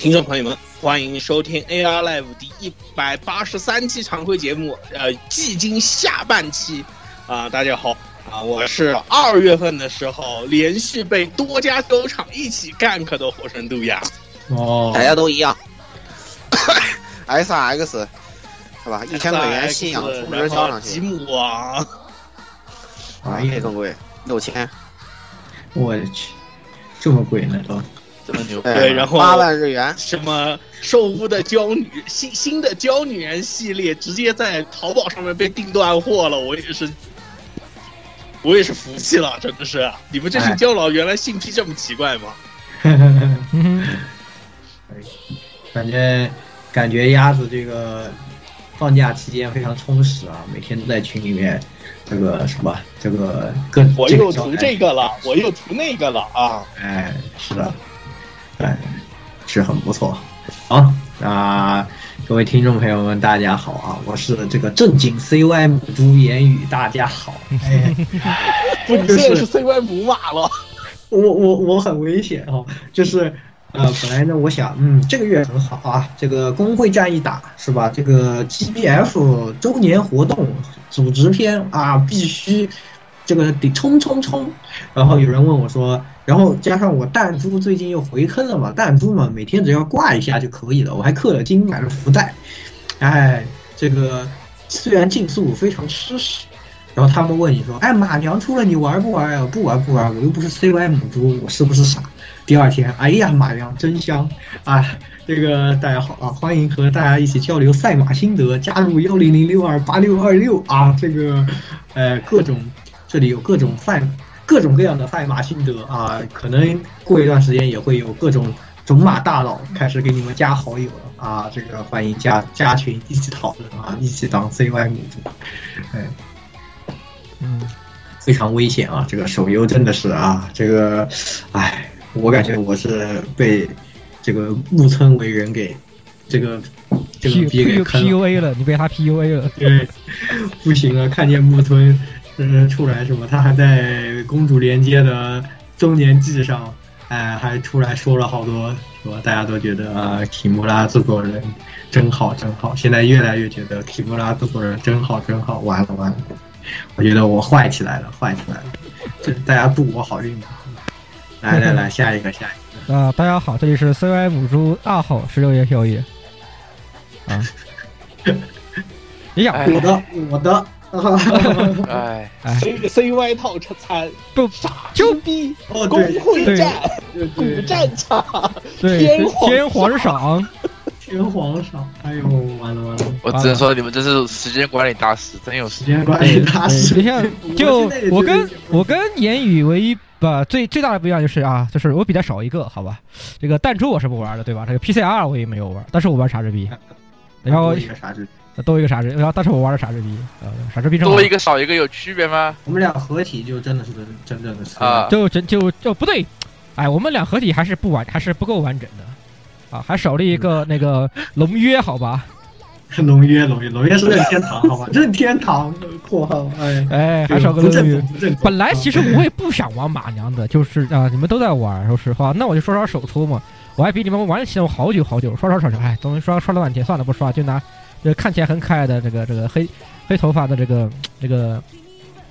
听众朋友们，欢迎收听 AR Live 第一百八十三期常规节目，呃，季经下半期，啊，大家好，啊，我是二月份的时候连续被多家球场一起 gank 的火神杜亚，哦，大家都一样，S R X 是吧？一千美元信仰充值交上去，吉姆王，啊，也更贵，六千，我去，这么贵呢都。这么牛对，然后八万日元，什么兽屋的娇女新新的娇女人系列，直接在淘宝上面被订断货了，我也是，我也是服气了，真的是，你们这群胶老原来性癖这么奇怪吗？反正感觉鸭子这个放假期间非常充实啊，每天都在群里面这个什么这个各我又涂这个了，我又涂那个了啊！哎，是的。哎，是很不错。好，那各位听众朋友们，大家好啊！我是这个正经 CY 母猪言语，大家好。哎，不，你现在是 CY 母马了。我我我很危险哦，就是呃，本来呢，我想，嗯，这个月很好啊，这个工会战一打是吧？这个 GBF 周年活动组织篇啊，必须这个得冲冲冲。然后有人问我说。然后加上我弹珠最近又回坑了嘛，弹珠嘛每天只要挂一下就可以了。我还氪了金买了福袋，哎，这个虽然竞速非常吃屎。然后他们问你说，哎，马娘出了你玩不玩呀？不玩不玩，我又不是 CY 母猪，我是不是傻？第二天，哎呀，马娘真香啊！这个大家好啊，欢迎和大家一起交流赛马心得，加入幺零零六二八六二六啊，这个呃各种这里有各种赛。各种各样的赛马心得啊，可能过一段时间也会有各种种马大佬开始给你们加好友了啊！这个欢迎加加群一起讨论啊，一起当 CY 母猪，哎，嗯，非常危险啊！这个手游真的是啊，这个，哎，我感觉我是被这个木村为人给这个这个逼给 PUA 了，你被他 PUA 了，对，不行啊，看见木村。嗯，出来是吧？他还在公主连接的周年祭上，哎，还出来说了好多，什么？大家都觉得啊，提莫拉制作人真好，真好。现在越来越觉得提莫拉制作人真好，真好。完了，完了，我觉得我坏起来了，坏起来了。这大家祝我好运吧。来来来，下一个，下一个。啊，大家好，这里是 CY 母猪二号十六月宵夜。啊，你想我的，我的。哎，C C Y 套餐不傻逼，工会战，古战场，天天皇赏，天皇赏，哎呦，完了完了，我只能说你们这是时间管理大师，真有时时间管理大师。你像就我跟我跟言语唯一吧最最大的不一样就是啊，就是我比他少一个，好吧？这个弹珠我是不玩的，对吧？这个 PCR 我也没有玩，但是我玩傻子逼，然后多一个多一个傻子，然后但是我玩的傻子逼，呃，傻子逼正好多一个少一个有区别吗？我们俩合体就真的是真真正的是啊就真就就不对，哎，我们俩合体还是不完，还是不够完整的，啊，还少了一个那个龙约，好吧？龙约龙约龙约是任天堂，好吧？任天堂（ 括号）哎，哎，还少个龙约。本来其实我也不想玩马娘的，就是啊，你们都在玩，说实话，那我就刷刷手抽嘛。我还比你们玩起来我好久好久，刷刷刷刷，哎，终于刷刷了半天，算了不刷，就拿这看起来很可爱的这个这个黑黑头发的这个这个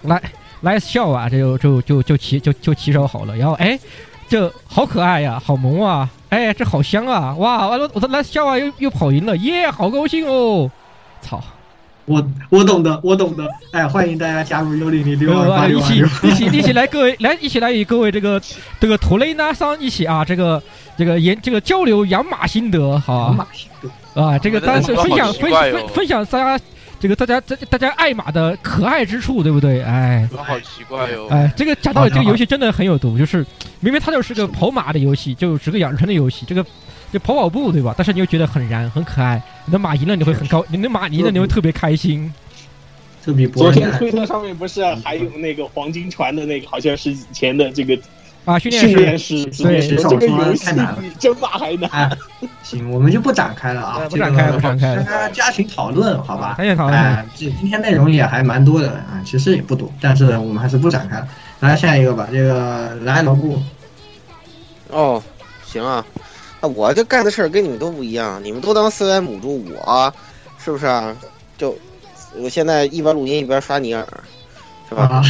来来笑啊，这就就就就骑就就骑手好了，然后哎，这好可爱呀，好萌啊，哎，这好香啊，哇，完了我的来笑啊，又又跑赢了，耶，好高兴哦，操！我我懂的，我懂的。哎，欢迎大家加入幺零零六二八呃，一起。一起一起来，各位来一起来与各位这个这个图雷纳桑一起啊，这个这个研这个交流养马心得，好啊马心得啊，这个当然是我们的分享分分分享大家这个大家大大家爱马的可爱之处，对不对？哎好奇怪哟、哎，这个讲道理，这个游戏真的很有毒，就是明明它就是个跑马的游戏，就是个养成的游戏，这个。就跑跑步对吧？但是你又觉得很燃很可爱，你的马赢了你会很高，你的马赢了你会特别开心。这比伯昨。天推特上面不是还有那个黄金船的那个，好像是以前的这个啊，训练训练师师，对这个游戏太难了比争霸还难。哎，行，我们就不展开了啊，哎不展开这个不展开大家加群讨论，好吧？赶紧讨论哎，这今天内容也还蛮多的啊，其实也不多，但是我们还是不展开了。来下一个吧，这个来老顾，哦，行啊，那我这干的事儿跟你们都不一样，你们都当 CY 母猪，我是不是啊？就我现在一边录音一边刷尼尔，是吧？啊，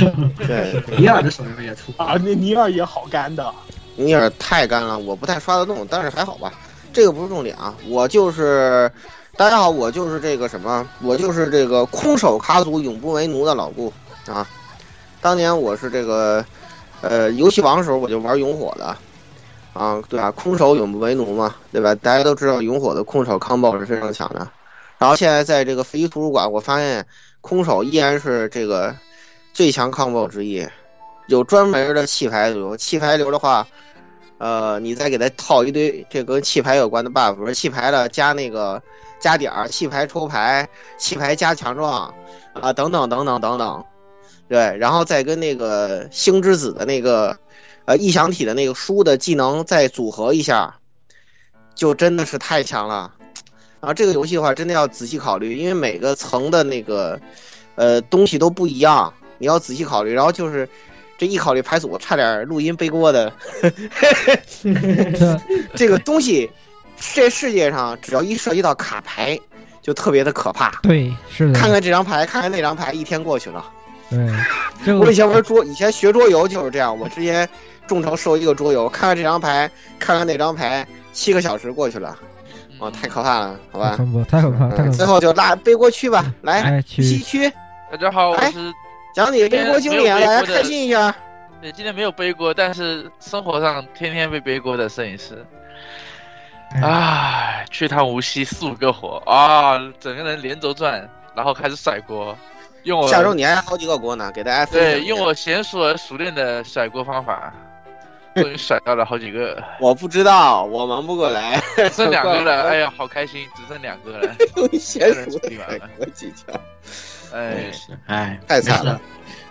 对，尼尔的手游也出啊，那尼尔也好干的，尼尔太干了，我不太刷得动，但是还好吧。这个不是重点啊，我就是大家好，我就是这个什么，我就是这个空手卡组永不为奴的老顾啊。当年我是这个呃游戏王的时候，我就玩永火的啊，对吧？空手永不为奴嘛，对吧？大家都知道永火的空手 combo 是非常强的。然后现在在这个飞鱼图书馆，我发现空手依然是这个最强 combo 之一，有专门的弃牌流，弃牌流的话。呃，你再给他套一堆这跟弃牌有关的 buff，比如弃牌的加那个加点儿，弃牌抽牌，弃牌加强壮，啊、等等等等等等，对，然后再跟那个星之子的那个呃异想体的那个书的技能再组合一下，就真的是太强了。然后这个游戏的话，真的要仔细考虑，因为每个层的那个呃东西都不一样，你要仔细考虑。然后就是这一考虑牌组，差点录音背锅的。这这个东西，这世界上只要一涉及到卡牌，就特别的可怕。对是的，看看这张牌，看看那张牌，一天过去了。对，就 我以前玩桌，以前学桌游就是这样。我之前众筹收一个桌游，看看这张牌，看看那张牌，七个小时过去了，哦，太可怕了，好吧？太可怕，太嗯，最可怕。后就拉背锅区吧，来哎，西区大家好，我哎是讲你的背锅经历啊，大家开心一下。对今天没有背锅，但是生活上天天被背锅的摄影师。唉，去趟无锡四五个活啊，整个人连轴转，然后开始甩锅，用我下周你还有好几个锅呢，给大家对。用我娴熟而熟练的甩锅方法，终于甩到了好几个，我不知道，我忙不过来，剩两个了，哎呀，好开心，只剩两个了，用娴熟的甩锅技巧，哎，是，哎，太惨了。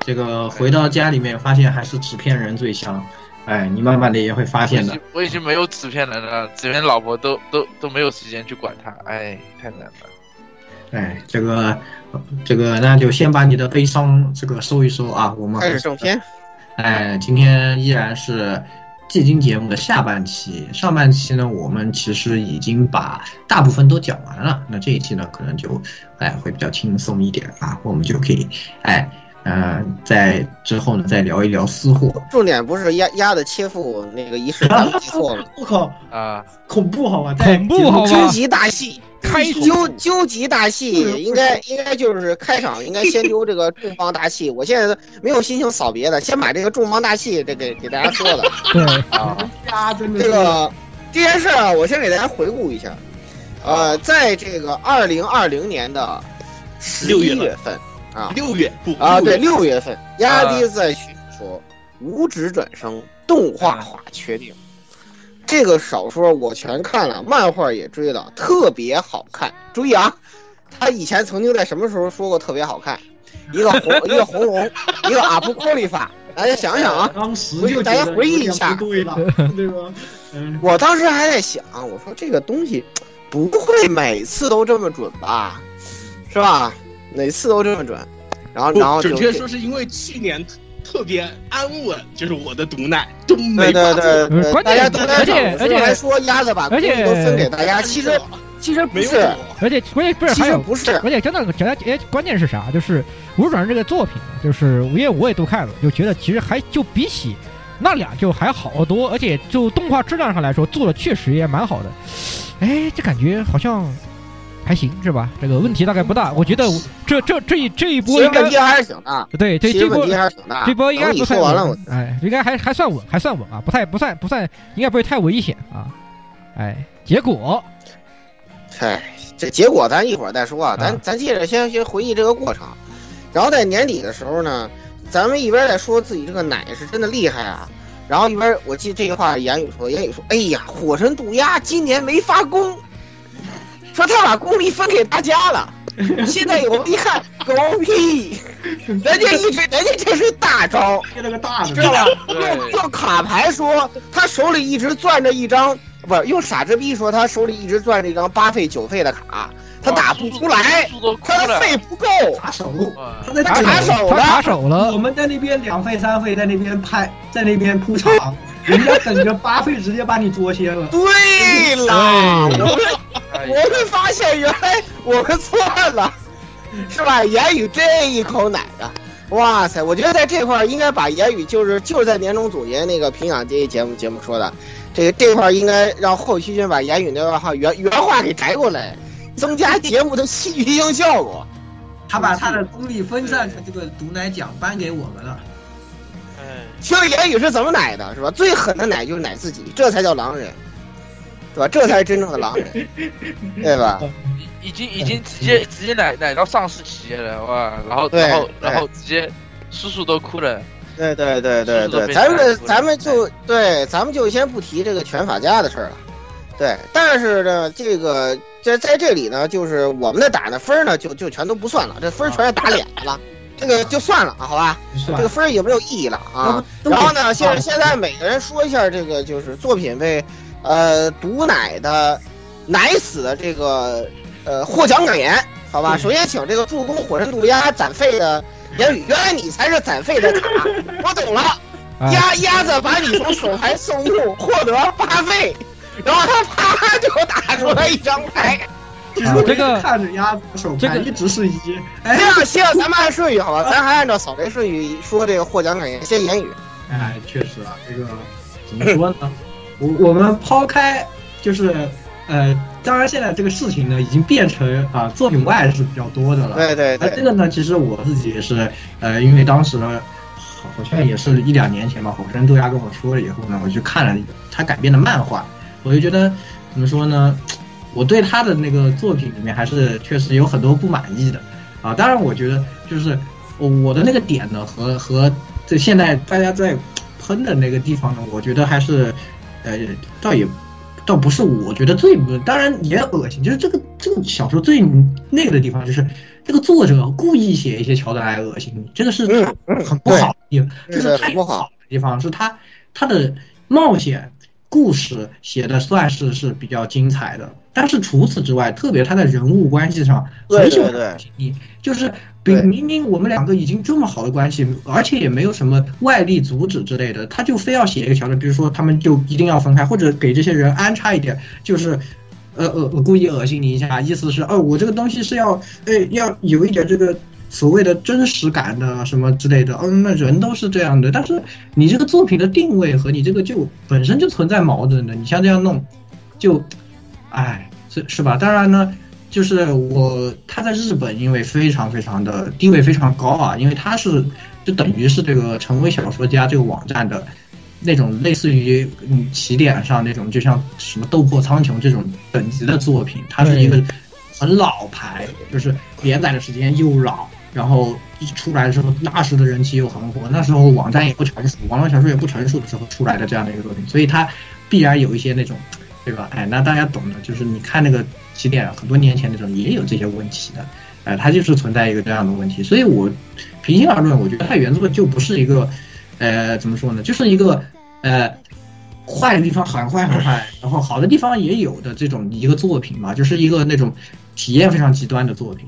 这个回到家里面，发现还是纸片人最香。哎，你慢慢的也会发现的我已经。我已经没有纸片人了，纸片老婆都都都没有时间去管他，哎，太难了。哎，这个这个，那就先把你的悲伤这个收一收啊。我们开始正片。哎，今天依然是季经节目的下半期，上半期呢，我们其实已经把大部分都讲完了。那这一期呢，可能就哎会比较轻松一点啊，我们就可以哎呃在之后呢再聊一聊私货。重点不是压压的切腹那个仪式感记错了，我靠，啊，恐怖好吧？恐怖好吧究极大戏，开究究极大戏，应该应该就是开场应该先丢这个重磅大戏。我现在没有心情扫别的，先把这个重磅大戏这给给大家说了。对，啊，呀，真的这个这件事啊，我先给大家回顾一下。呃，在这个二零二零年的十六月份啊六月不啊，对，六月份，压低在宣说五指转生动画化确定。这个小说我全看了，漫画也追了，特别好看。注意啊，他以前曾经在什么时候说过特别好看？一个红 一个红龙，一个阿布库里法，大家想想啊，当时就大家回忆一下不对了，对吧？嗯，我当时还在想，我说这个东西不会每次都这么准吧，是吧？每次都这么准，然后然后准确说是因为去年特别安稳，就是我的毒奶都没对发对对，关键大家都在而且而且还说鸭子吧而且都分给大家，其实其实不是，而且关键不是其还有实不是，而且真的，觉得哎，关键是啥？就是《无主转生》这个作品啊，就是因为我也都看了，就觉得其实还就比起那俩就还好多，而且就动画质量上来说，做的确实也蛮好的。哎，这感觉好像还行是吧？这个问题大概不大。我觉得这这这一这一波应该实问题还是挺大，对这这波还是挺大。这波应该你不太说完了，我稳，哎，应该还还算稳，还算稳啊，不太不算不算，应该不会太危险啊。哎，结果嗨，这结果咱一会儿再说啊，咱啊咱接着先先回忆这个过程，然后在年底的时候呢，咱们一边在说自己这个奶是真的厉害啊，然后一边我记得这句话言语说，言语说，哎呀，火神渡鸦今年没发功，说他把功力分给大家了。现在我们一看，狗屁！人家一直，人家这是大招，贴了个大的，知道吧？用用卡牌说，他手里一直攥着一张，不是用傻子逼说，他手里一直攥着一张八费九费的卡，他打不出来，他的。费不够。打手，他在打打手了他卡手了我，们在那边两费三费，在那边拍，在那边铺场，人家等着八费直接把你捉先了。对了，我们哎呀我会发现原来我们错了，是吧？言语这一口奶的！哇塞，我觉得在这块儿应该把言语就是就是在年终总结那个评奖这一节目节目说的，这个这块儿应该让后期君把言语那段话原原话给摘过来，增加节目的戏剧性效果。他把他的功力分散成这个毒奶奖颁给我们了。哎听言语是怎么奶的，是吧？最狠的奶就是奶自己，这才叫狼人，对吧？这才是真正的狼人，对吧？已经已经直接直接奶奶到上市企业了哇，然后对然后然后直接叔叔都哭了，对对对对对，咱们咱们就对，咱们就先不提这个拳法家的事儿了。对，但是呢，这个在在这里呢，就是我们的打的分呢，就就全都不算了，这分全是打脸的了，这个就算了啊，好吧？这个分儿也没有意义了啊。然后呢，现现在每个人说一下这个就是作品被呃毒奶的奶死的这个呃获奖感言，好吧？嗯首先请这个助攻火神渡鸦攒费的言语，原来你才是攒费的卡，我懂了。哎鸭鸭子把你从手牌送入，获得八费，然后他啪就打出来一张牌。其实我这个看着鸭子手这个牌一直是一，哎这，样，行，咱们按顺序好吧？咱还按照扫雷顺序说这个获奖感言，先言语。哎，确实啊，这个怎么说呢？我我们抛开就是呃，当然现在这个事情呢，已经变成啊、作品外是比较多的了。对对对那这，个呢，其实我自己也是呃，因为当时呢，好好像也是一两年前吧，火神豆芽跟我说了以后呢，我去看了他改编的漫画，我就觉得怎么说呢，我对他的那个作品里面还是确实有很多不满意的啊。当然，我觉得就是我我的那个点呢，和和这现在大家在喷的那个地方呢，我觉得还是呃，倒也。倒不是我觉得最不，当然也恶心，就是这个这个小说最那个的地方，就是这个作者故意写一些桥段来恶心你，这个是很不好的地方，对就是太不好的地方是他他的冒险故事写的算是是比较精彩的，但是除此之外，特别他在人物关系上很喜欢对对你，就是比明明我们两个已经这么好的关系，而且也没有什么外力阻止之类的，他就非要写一个桥段，比如说他们就一定要分开，或者给这些人安插一点，就是。呃呃，我故意恶心你一下，意思是，哦，我这个东西是要，呃，要有一点这个所谓的真实感的什么之类的。嗯，那人都是这样的，但是你这个作品的定位和你这个就本身就存在矛盾的。你像这样弄，就，哎，是是吧？当然呢，就是我他在日本因为非常非常的地位非常高啊，因为他是就等于是这个成为小说家这个网站的那种类似于嗯起点上那种，就像什么《斗破苍穹》这种等级的作品，它是一个很老牌，就是连载的时间又老，然后一出来的时候那时的人气又很火，那时候网站也不成熟，网络小说也不成熟的时候出来的这样的一个作品，所以它必然有一些那种，对吧？哎，那大家懂的，就是你看那个起点很多年前那种也有这些问题的，哎，它就是存在一个这样的问题，所以我平心而论，我觉得它原作就不是一个。呃，怎么说呢？就是一个呃，坏的地方很坏很坏，然后好的地方也有的这种一个作品嘛，就是一个那种体验非常极端的作品。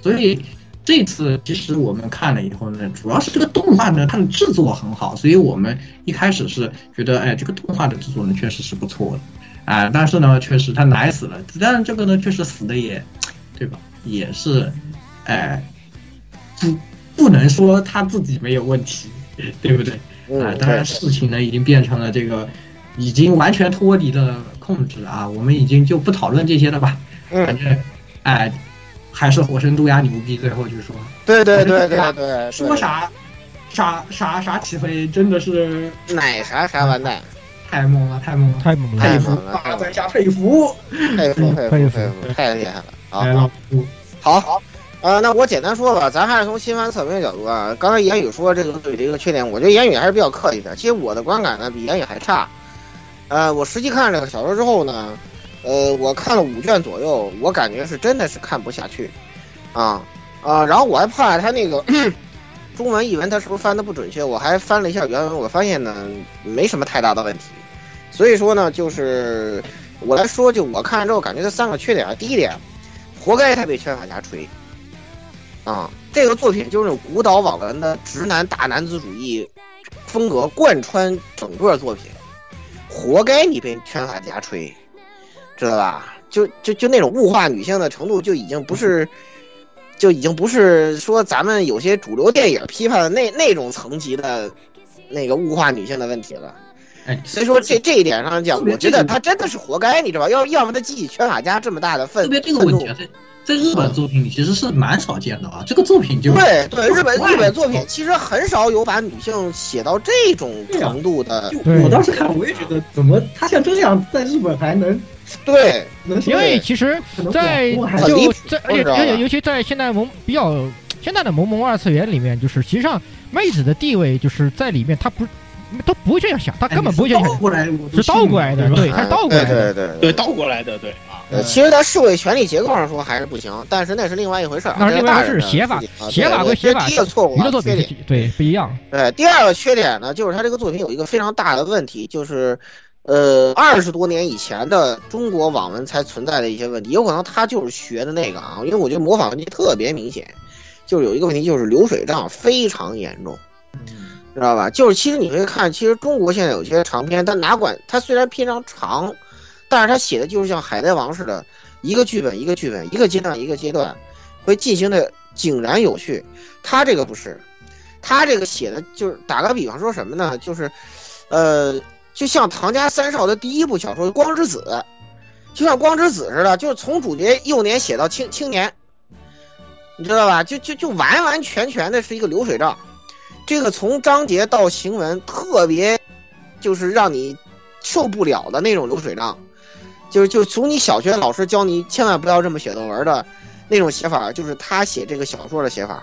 所以这次其实我们看了以后呢，主要是这个动画呢，它的制作很好，所以我们一开始是觉得，哎，这个动画的制作呢确实是不错的，啊，但是呢，确实他奶死了，但是这个呢确实死的也，对吧？也是，哎，不不能说他自己没有问题。对不对？啊，当然事情呢已经变成了这个，已经完全脱离了控制啊。我们已经就不讨论这些了吧？反正，哎，还是火神杜鸦牛逼。最后就说，对对对对对，说啥啥啥啥起飞，真的是奶啥啥完蛋，太猛了，太猛了，太猛了，太猛了，大在下佩服，佩服佩服佩服，太厉害了好！好，好。呃，那我简单说吧，咱还是从新番侧面角度啊。刚才言语说这个对这个缺点，我觉得言语还是比较客气的。其实我的观感呢，比言语还差。呃，我实际看这个小说之后呢，呃，我看了五卷左右，我感觉是真的是看不下去，啊啊，然后我还怕他那个 中文译文他是不是翻的不准确，我还翻了一下原文，我发现呢没什么太大的问题。所以说呢，就是我来说，就我看完之后感觉这三个缺点啊，第一点，活该他被圈法家吹。啊，这个作品就是那种古岛网文的直男大男子主义风格贯穿整个作品，活该你被圈法家吹，知道吧？就就就那种物化女性的程度，就已经不是，就已经不是说咱们有些主流电影批判的那那种层级的，那个物化女性的问题了。哎，所以说这这一点上讲，我觉得他真的是活该，你知道吧？要要么他激起圈法家这么大的愤怒。特别这个问题。在日本作品里其实是蛮少见的啊，这个作品就对对，日本日本作品其实很少有把女性写到这种程度的。我当时看我也觉得，怎么他像这样在日本还能对？因为其实，在就在而且而且尤其在现在萌比较现在的萌萌二次元里面，就是其实上妹子的地位就是在里面，她不都不会这样想，他根本不会这样想，是倒过来的，对，他是倒过来的，对对对，倒过来的，对。呃，其实，在社会权利结构上说还是不行，但是那是另外一回事儿。那另外是写法，写法归写法。第一个错误，一个作品对不一样。对，第二个缺点呢，就是他这个作品有一个非常大的问题，就是，呃，二十多年以前的中国网文才存在的一些问题，有可能他就是学的那个啊，因为我觉得模仿问题特别明显，就是有一个问题，就是流水账非常严重，知道吧？就是其实你会看，其实中国现在有些长篇，它哪管它虽然篇章长。但是他写的就是像《海贼王》似的，一个剧本一个剧本，一个阶段一个阶段，会进行的井然有序。他这个不是，他这个写的就是打个比方说什么呢？就是，呃，就像唐家三少的第一部小说《光之子》，就像《光之子》似的，就是从主角幼年写到青青年，你知道吧？就就就完完全全的是一个流水账，这个从章节到行文特别，就是让你受不了的那种流水账。就是就从你小学老师教你千万不要这么写作文的，那种写法，就是他写这个小说的写法，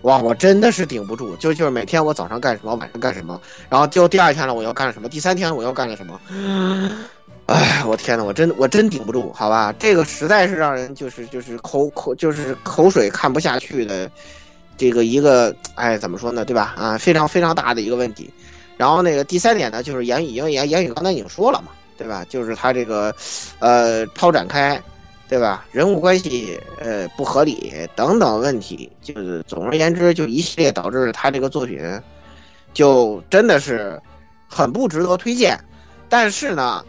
哇，我真的是顶不住。就就是每天我早上干什么，晚上干什么，然后就第二天了我要干什么，第三天我要干了什么，哎，我天呐，我真我真顶不住，好吧，这个实在是让人就是就是口口就是口水看不下去的，这个一个哎怎么说呢，对吧？啊，非常非常大的一个问题。然后那个第三点呢，就是言语，因为言言语刚才已经说了嘛。对吧？就是他这个，呃，超展开，对吧？人物关系呃不合理等等问题，就是总而言之，就一系列导致他这个作品，就真的是很不值得推荐。但是呢，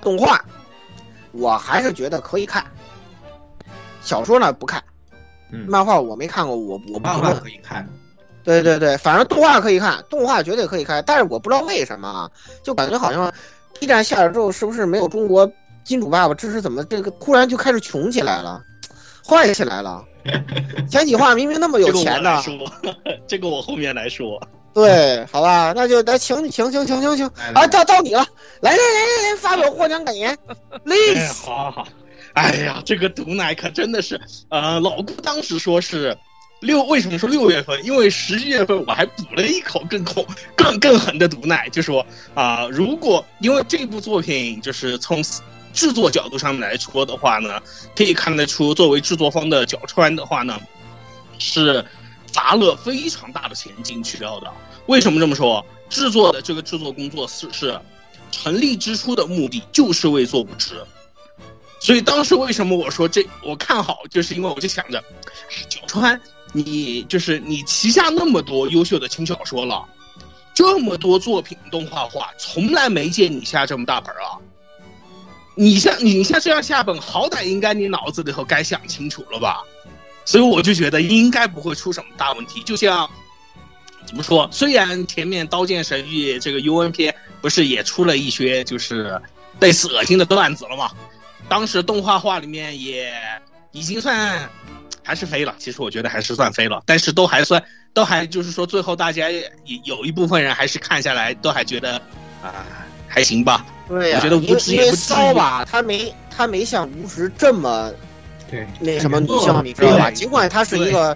动画我还是觉得可以看，小说呢不看，漫画我没看过，我我漫画可以看。对对对，反正动画可以看，动画绝对可以看。但是我不知道为什么啊，就感觉好像。B 站下了之后，是不是没有中国金主爸爸支持？怎么这个突然就开始穷起来了，坏起来了？前几话明明那么有钱的，这个我后面来说。对，好吧，那就来，请请请请请请啊，到到你了，来来来来来，发表获奖感言哎，，please。好好好，哎呀，这个毒奶可真的是，呃，老顾当时说是六，为什么说六月份？因为十一月份我还补了一口更恐、更更狠的毒奶，就说啊、如果因为这部作品就是从制作角度上面来说的话呢，可以看得出，作为制作方的角川的话呢，是砸了非常大的钱进去了的。为什么这么说？制作的这个制作工作是是成立之初的目的就是为做不值。所以当时为什么我说这我看好，就是因为我就想着，哎角川，你就是你旗下那么多优秀的轻小说了，这么多作品动画化，从来没见你下这么大本啊！你像你像这样下本，好歹应该你脑子里头该想清楚了吧？所以我就觉得应该不会出什么大问题。就像怎么说，虽然前面《刀剑神域》这个 UNP 不是也出了一些就是类似恶心的段子了吗？当时动画画里面也已经算还是飞了，其实我觉得还是算飞了，但是都还算都还就是说最后大家也有一部分人还是看下来都还觉得啊、还行吧。对呀、我觉得无因为因为职也不至于骚吧，他没他没像无职这么对，那什么女性，你知道吧？尽管他是一个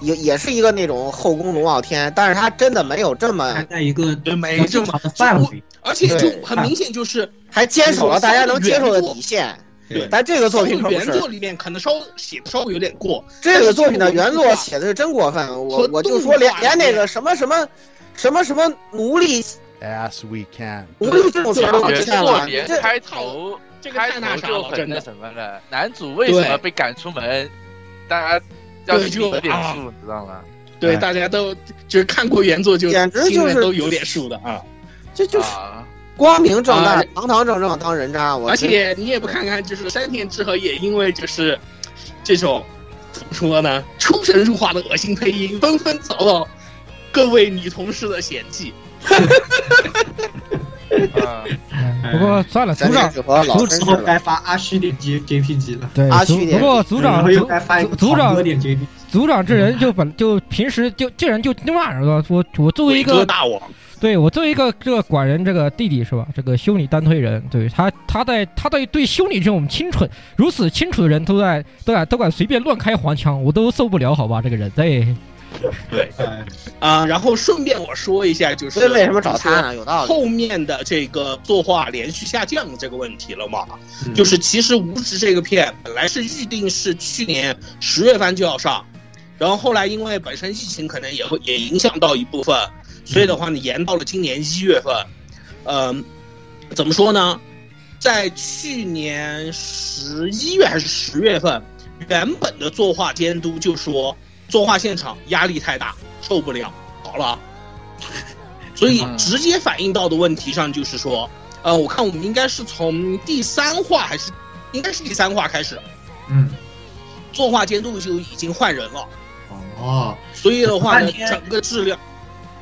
也也是一个那种后宫龙傲天，但是他真的没有这么在一个，没这么范围。而且就很明显就是还坚守了大家能接受的底线。对但这个作品可不是原作，里面可能稍写的稍微有点过，这个作品的原作写的是真过分，我我就说连连那个什么什么什么什么奴隶 As we can。奴隶这种词儿都出原现了，作连这开头这个开太那啥了，头就很真的。那什么了。男主为什么被赶出门？大家要有点啊数，你知道吗？对，哎大家都就是看过原作就简直就是都有点数的啊。这就是啊，光明正大啊、堂堂正正当人渣。我而且你也不看看，就是山田智和也因为就是这种怎么说呢，出神入化的恶心配音，纷纷遭到各位女同事的嫌弃。啊嗯不过算了，组长组之后绅士了。该发阿虚点 J JPG 了，对组阿虚点不过组长组该发组组长点 JPG。组长这人就本就平时就这人就那样是吧？我我作为一个大王，对我作为一个这个管人这个弟弟是吧？这个修女单推人，对他他在他在对修女这种清纯如此清楚的人都在都敢都敢随便乱开黄腔，我都受不了，好吧？这个人对，对哎，啊、然后顺便我说一下，就是为什么找他呢？有道理。后面的这个作画连续下降这个问题了嘛？嗯就是其实《无职》这个片本来是预定是去年十月份就要上，然后后来因为本身疫情可能也会也影响到一部分，所以的话呢延到了今年一月份。嗯、怎么说呢？在去年十一月还是十月份，原本的作画监督就说作画现场压力太大，受不了，好了。所以嗯直接反映到的问题上就是说，呃，我看我们应该是从第三话还是应该是第三话开始，嗯，作画监督就已经换人了，哦，所以的话呢，整个质量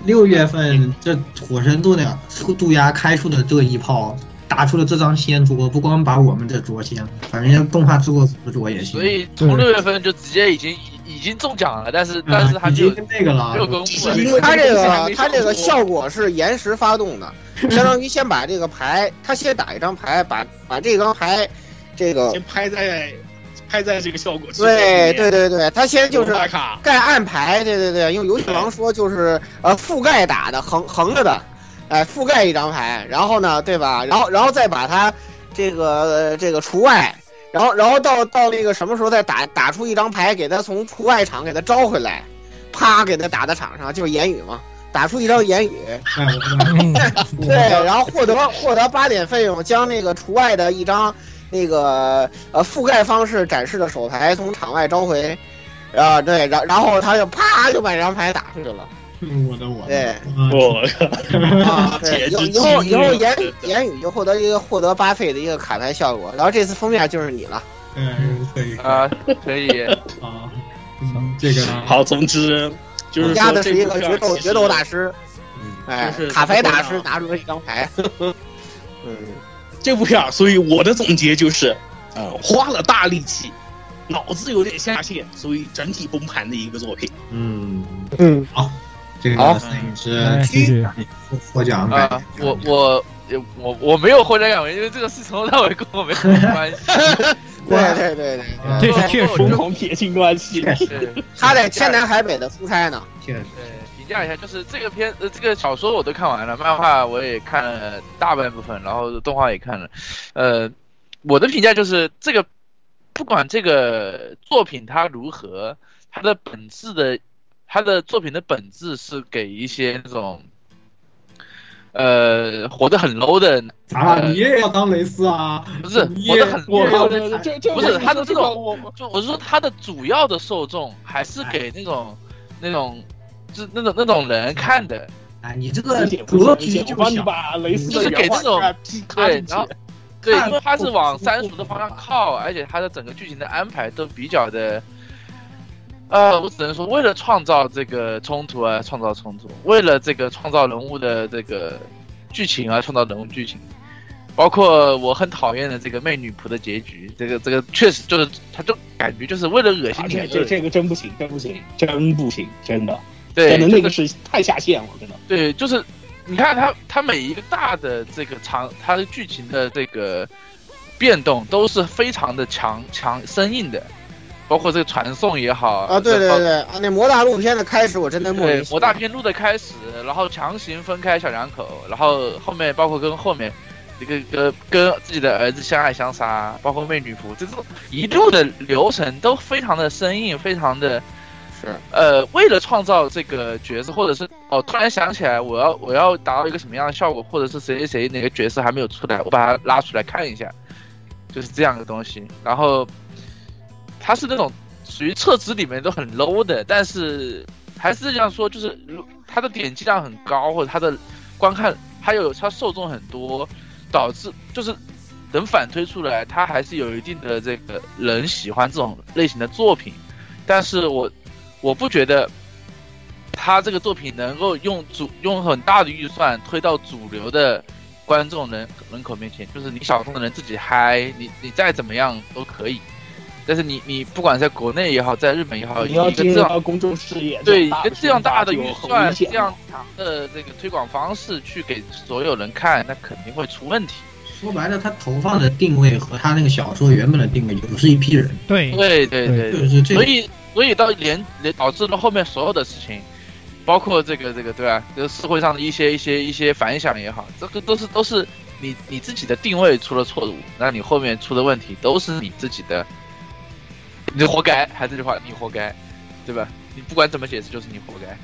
六月份这火神渡鸟渡鸦开出的这一炮，打出了这张仙桌，不光把我们这桌掀了，反正动画制作组的桌也行。所以从六月份就直接已经已已经中奖了，但是但是他啊已就经那个了他这个他这个效果是延时发动的，相当于先把这个牌，他先打一张牌，把把这张牌，这个先拍在拍在这个效果对对对对，他先就是，盖暗牌，对对对，用游戏王说就是呃覆盖打的横横着的，哎覆盖一张牌，然后呢对吧？然后然后再把它这个、呃这个除外，然后然后到到那个什么时候再打打出一张牌，给他从除外场给他招回来，啪给他打到场上，就是言语嘛，打出一张言语，对，然后获得获得八点费用，将那个除外的一张那个呃覆盖方式展示的手牌从场外召回，啊对，然然后他就啪就把这张牌打出去了，我的我的，对。嗯我啊对，简直以后以后言言语就获得一个获得八费的一个卡牌效果，然后这次封面就是你了，嗯，可以啊，可以，啊，嗯这个好，总之就是压的是一个决斗决斗大师，嗯哎，卡牌大师拿出了一张牌，嗯。这部片儿，所以我的总结就是，呃，花了大力气，脑子有点下线，所以整体崩盘的一个作品。嗯，嗯，好这好个摄影师获获奖感啊，我我我我没有获奖感言，因为这个事从头到尾跟我没什么关系。对对对对，啊这是确实 共同撇清关系。他在天南海北的出差呢。确实，对，评价一下，就是这个片呃这个小说我都看完了，漫画我也看了大半部分，然后动画也看了。呃，我的评价就是这个，不管这个作品它如何，它的本质的，它的作品的本质是给一些那种。呃，活得很 low 的，啊，你也要当蕾丝啊？不是你活得很我靠，low 的不是他的这种我就我是说，他的主要的受众还是给那种、那种，就是那种那种人看的。啊，你这个格局就我帮你小。把蕾丝就是的给这种对然后对，看因为它是往三俗的方向靠，而且他的整个剧情的安排都比较的，呃，我只能说，为了创造这个冲突而创造冲突，为了这个创造人物的这个剧情而创造人物剧情。包括我很讨厌的这个媚女仆的结局，这个这个确实就是，他就感觉就是为了恶心啊你这这个真不行，真不行，真不行，真的，对，真的那个是太下线了，真的。对，就是你看他，他每一个大的这个长，他的剧情的这个变动都是非常的强强生硬的，包括这个传送也好啊，对对对啊，那魔大陆片的开始我真的莫名对，魔大片路的开始，然后强行分开小两口，然后后面包括跟后面这个跟跟自己的儿子相爱相杀，包括媚女仆，这种一路的流程都非常的生硬，非常的是呃，为了创造这个角色，或者是哦，突然想起来我要我要达到一个什么样的效果，或者是谁谁谁哪个角色还没有出来，我把它拉出来看一下，就是这样的东西。然后它是那种属于厕纸里面都很 low 的，但是还是这样说，就是如它的点击量很高，或者它的观看还有它受众很多，导致就是能反推出来，它还是有一定的这个人喜欢这种类型的作品。但是我我不觉得他这个作品能够用主用很大的预算推到主流的观众人人口面前，就是你小众的人自己嗨，你你再怎么样都可以。但是你你不管在国内也好，在日本也好，你要一个这样进入到公众视野，对一个这样大的预算，这样强的这个推广方式去给所有人看，那肯定会出问题。说白了，他投放的定位和他那个小说原本的定位就不是一批人。对对对对对，就是这个。所以所以到连连导致了后面所有的事情，包括这个这个对吧？这个社会上的一些一些一些反响也好，这个都是都是你你自己的定位出了错误，那你后面出的问题都是你自己的，你活该，还是这句话，你活该，对吧？你不管怎么解释，就是你活该，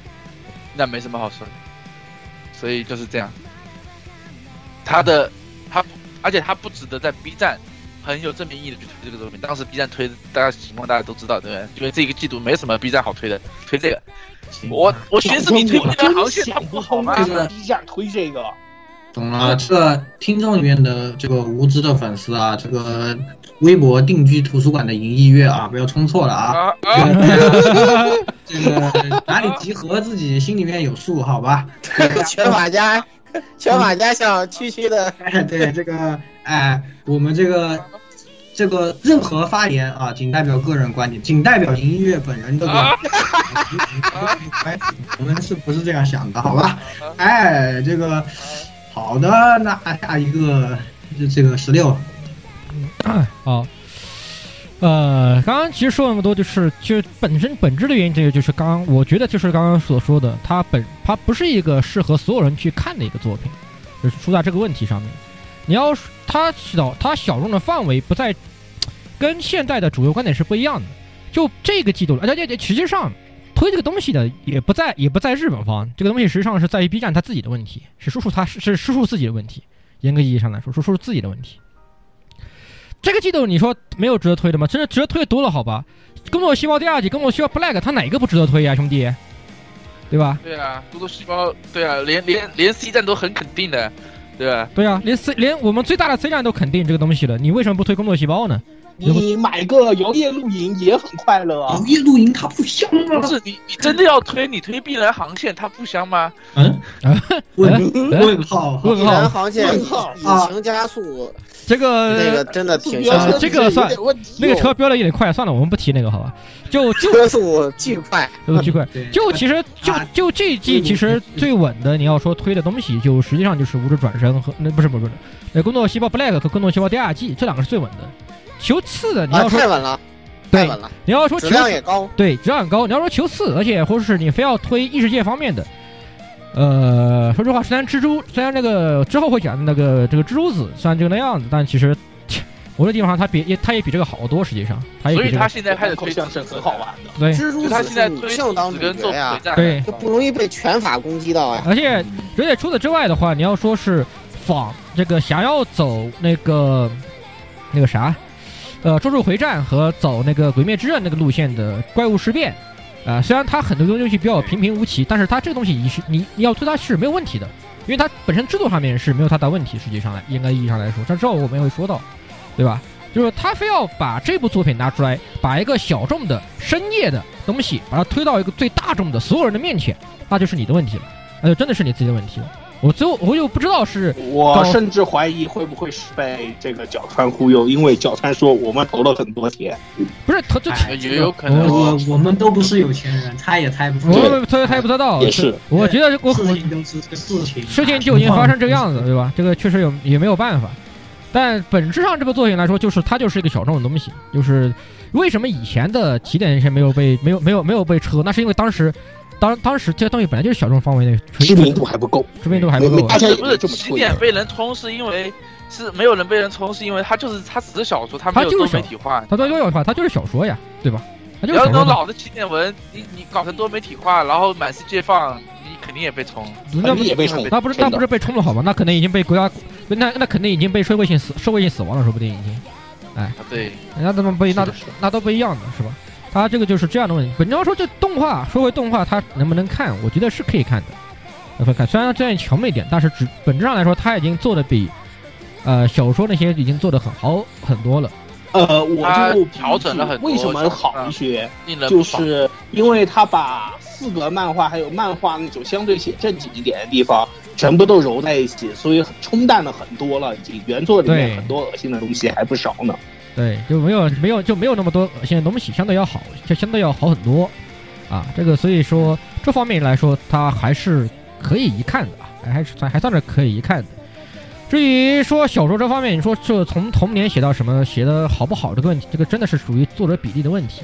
那没什么好说的。所以就是这样，他的他，而且他不值得在 B 站很有正面意义的去推这个作品。当时 B 站推，大家情况大家都知道，对不对？因为这个季度没什么 B 站好推的，推这个。我我寻思你推我这个航线，不好吗？为什么 B 站推这个？懂了，这个听众里面的这个无知的粉丝啊，这个微博定居图书馆的银翼月啊，不要冲错了啊！啊啊！这个哪里集合自己心里面有数，好吧？全马家，全马家小区区的，哎，对这个，哎，我们这个这个任何发言啊，仅代表个人观点，仅代表银翼月本人的观点。我们是不是这样想的？好吧？哎，这个好的，那下一个就这个十六，好，呃，刚刚其实说那么多，就是其实本身本质的原因，这个就是刚刚我觉得就是刚刚所说的，它本它不是一个适合所有人去看的一个作品，就是出在这个问题上面。你要它小它小众的范围不在，跟现在的主流观点是不一样的。就这个季度，而且且实际上推这个东西的也不在也不在日本方，这个东西实际上是在于 B 站它自己的问题，是叔叔他是是叔叔自己的问题，严格意义上来说，叔叔自己的问题。这个季度你说没有值得推的吗？真的值得推的多了，好吧？工作细胞第二季，工作细胞 Black，它哪个不值得推呀、兄弟？对吧？对啊，工作细胞，对啊，连连连 C 站都很肯定的，对吧？对啊，连 C 连我们最大的 C 站都肯定这个东西了，你为什么不推工作细胞呢？你买个摇曳露营也很快乐啊熬。夜露营它不香吗不？是你你真的要推你推碧蓝航线，它不香吗？嗯啊，问号哈问碧蓝号，航线问号引擎加速，这个那个真的挺呃香，这个算那个车飙的有点快，算了，我们不提那个好吧？就就车速巨快，速巨快。就其实就啊就这一季其实最稳的，你要说推的东西，就实际上就是无指转身和那不是不是不是，那工作细胞 Black 和工作细胞第二季这两个是最稳的。其次的你啊，要说太稳了，对太稳了，你要说质量也高，对质量很高，你要说求次，而且或者是你非要推异世界方面的，呃，说实话，虽然蜘蛛虽然那个之后会讲的那个这个蜘蛛子虽然就那样子，但其实我的地方上它比也它也比这个好多，实际上它也所以他比这个现在开始推向是很好玩的。对蜘蛛就他子是女现在推性当主子跟做呀回，战，对。就不容易被拳法攻击到呀。而且，而且除此之外的话，你要说是仿这个想要走那个那个啥，呃，咒术回战和走那个鬼灭之刃那个路线的怪物事变，啊、虽然它很多东西比较平平无奇，但是它这个东西你是你你要推它是没有问题的，因为它本身制作上面是没有太大问题，实际上来应该意义上来说，这之后我们会说到，对吧？就是他非要把这部作品拿出来，把一个小众的深夜的东西，把它推到一个最大众的所有人的面前，那就是你的问题了。那就真的是你自己的问题了。我最后我又不知道是我甚至怀疑会不会是被这个角川忽悠，因为角川说我们投了很多钱。不是他这哎也有可能我我们都不是有钱人，猜也猜不出我来。我猜猜不得到，也是我觉得我事情就是这个事情，事情就已经发生这个样子，对吧？这个确实有也没有办法。但本质上这部作品来说，就是它就是一个小众的东西。就是为什么以前的起点线没有被没有没有没有被车？那是因为当时当当时这个东西本来就是小众范围内，知名度还不够，知名度还不够大。家不是起点被人冲，是因为是没有人被人冲，是因为他就是他只是小说，他没有多他就是媒体化。它多有话，它就是小说呀，对吧？它就你要那是小说嘛。种老的起点文，你你搞成多媒体化，然后满世界放，你肯定也被冲。那肯定也被冲那不是那不是被冲了好吗？那可能已经被国家，那那肯定已经被社会性死社会性死亡了，说不定已经。哎，对，人家怎么不那是的是的那都不一样的是吧？它这个就是这样的问题。本质上说，这动画说回动画，它能不能看？我觉得是可以看的，可以看。虽然这样强了一点，但是只本质上来说，它已经做的比呃小说那些已经做的很好很多了。呃，我就调整了很多为什么好一些？就。是因为他把四格漫画还有漫画那种相对写正经一点的地方，全部都揉在一起，所以冲淡了很多了。已经原作里面很多恶心的东西还不少呢。对，就没有没有就没有那么多恶心的东西，相对要好，就相对要好很多啊。这个所以说这方面来说，它还是可以一看的啊，还是算还算是可以一看的。至于说小说这方面，你说这从童年写到什么写的好不好这个问题，这个真的是属于作者比例的问题。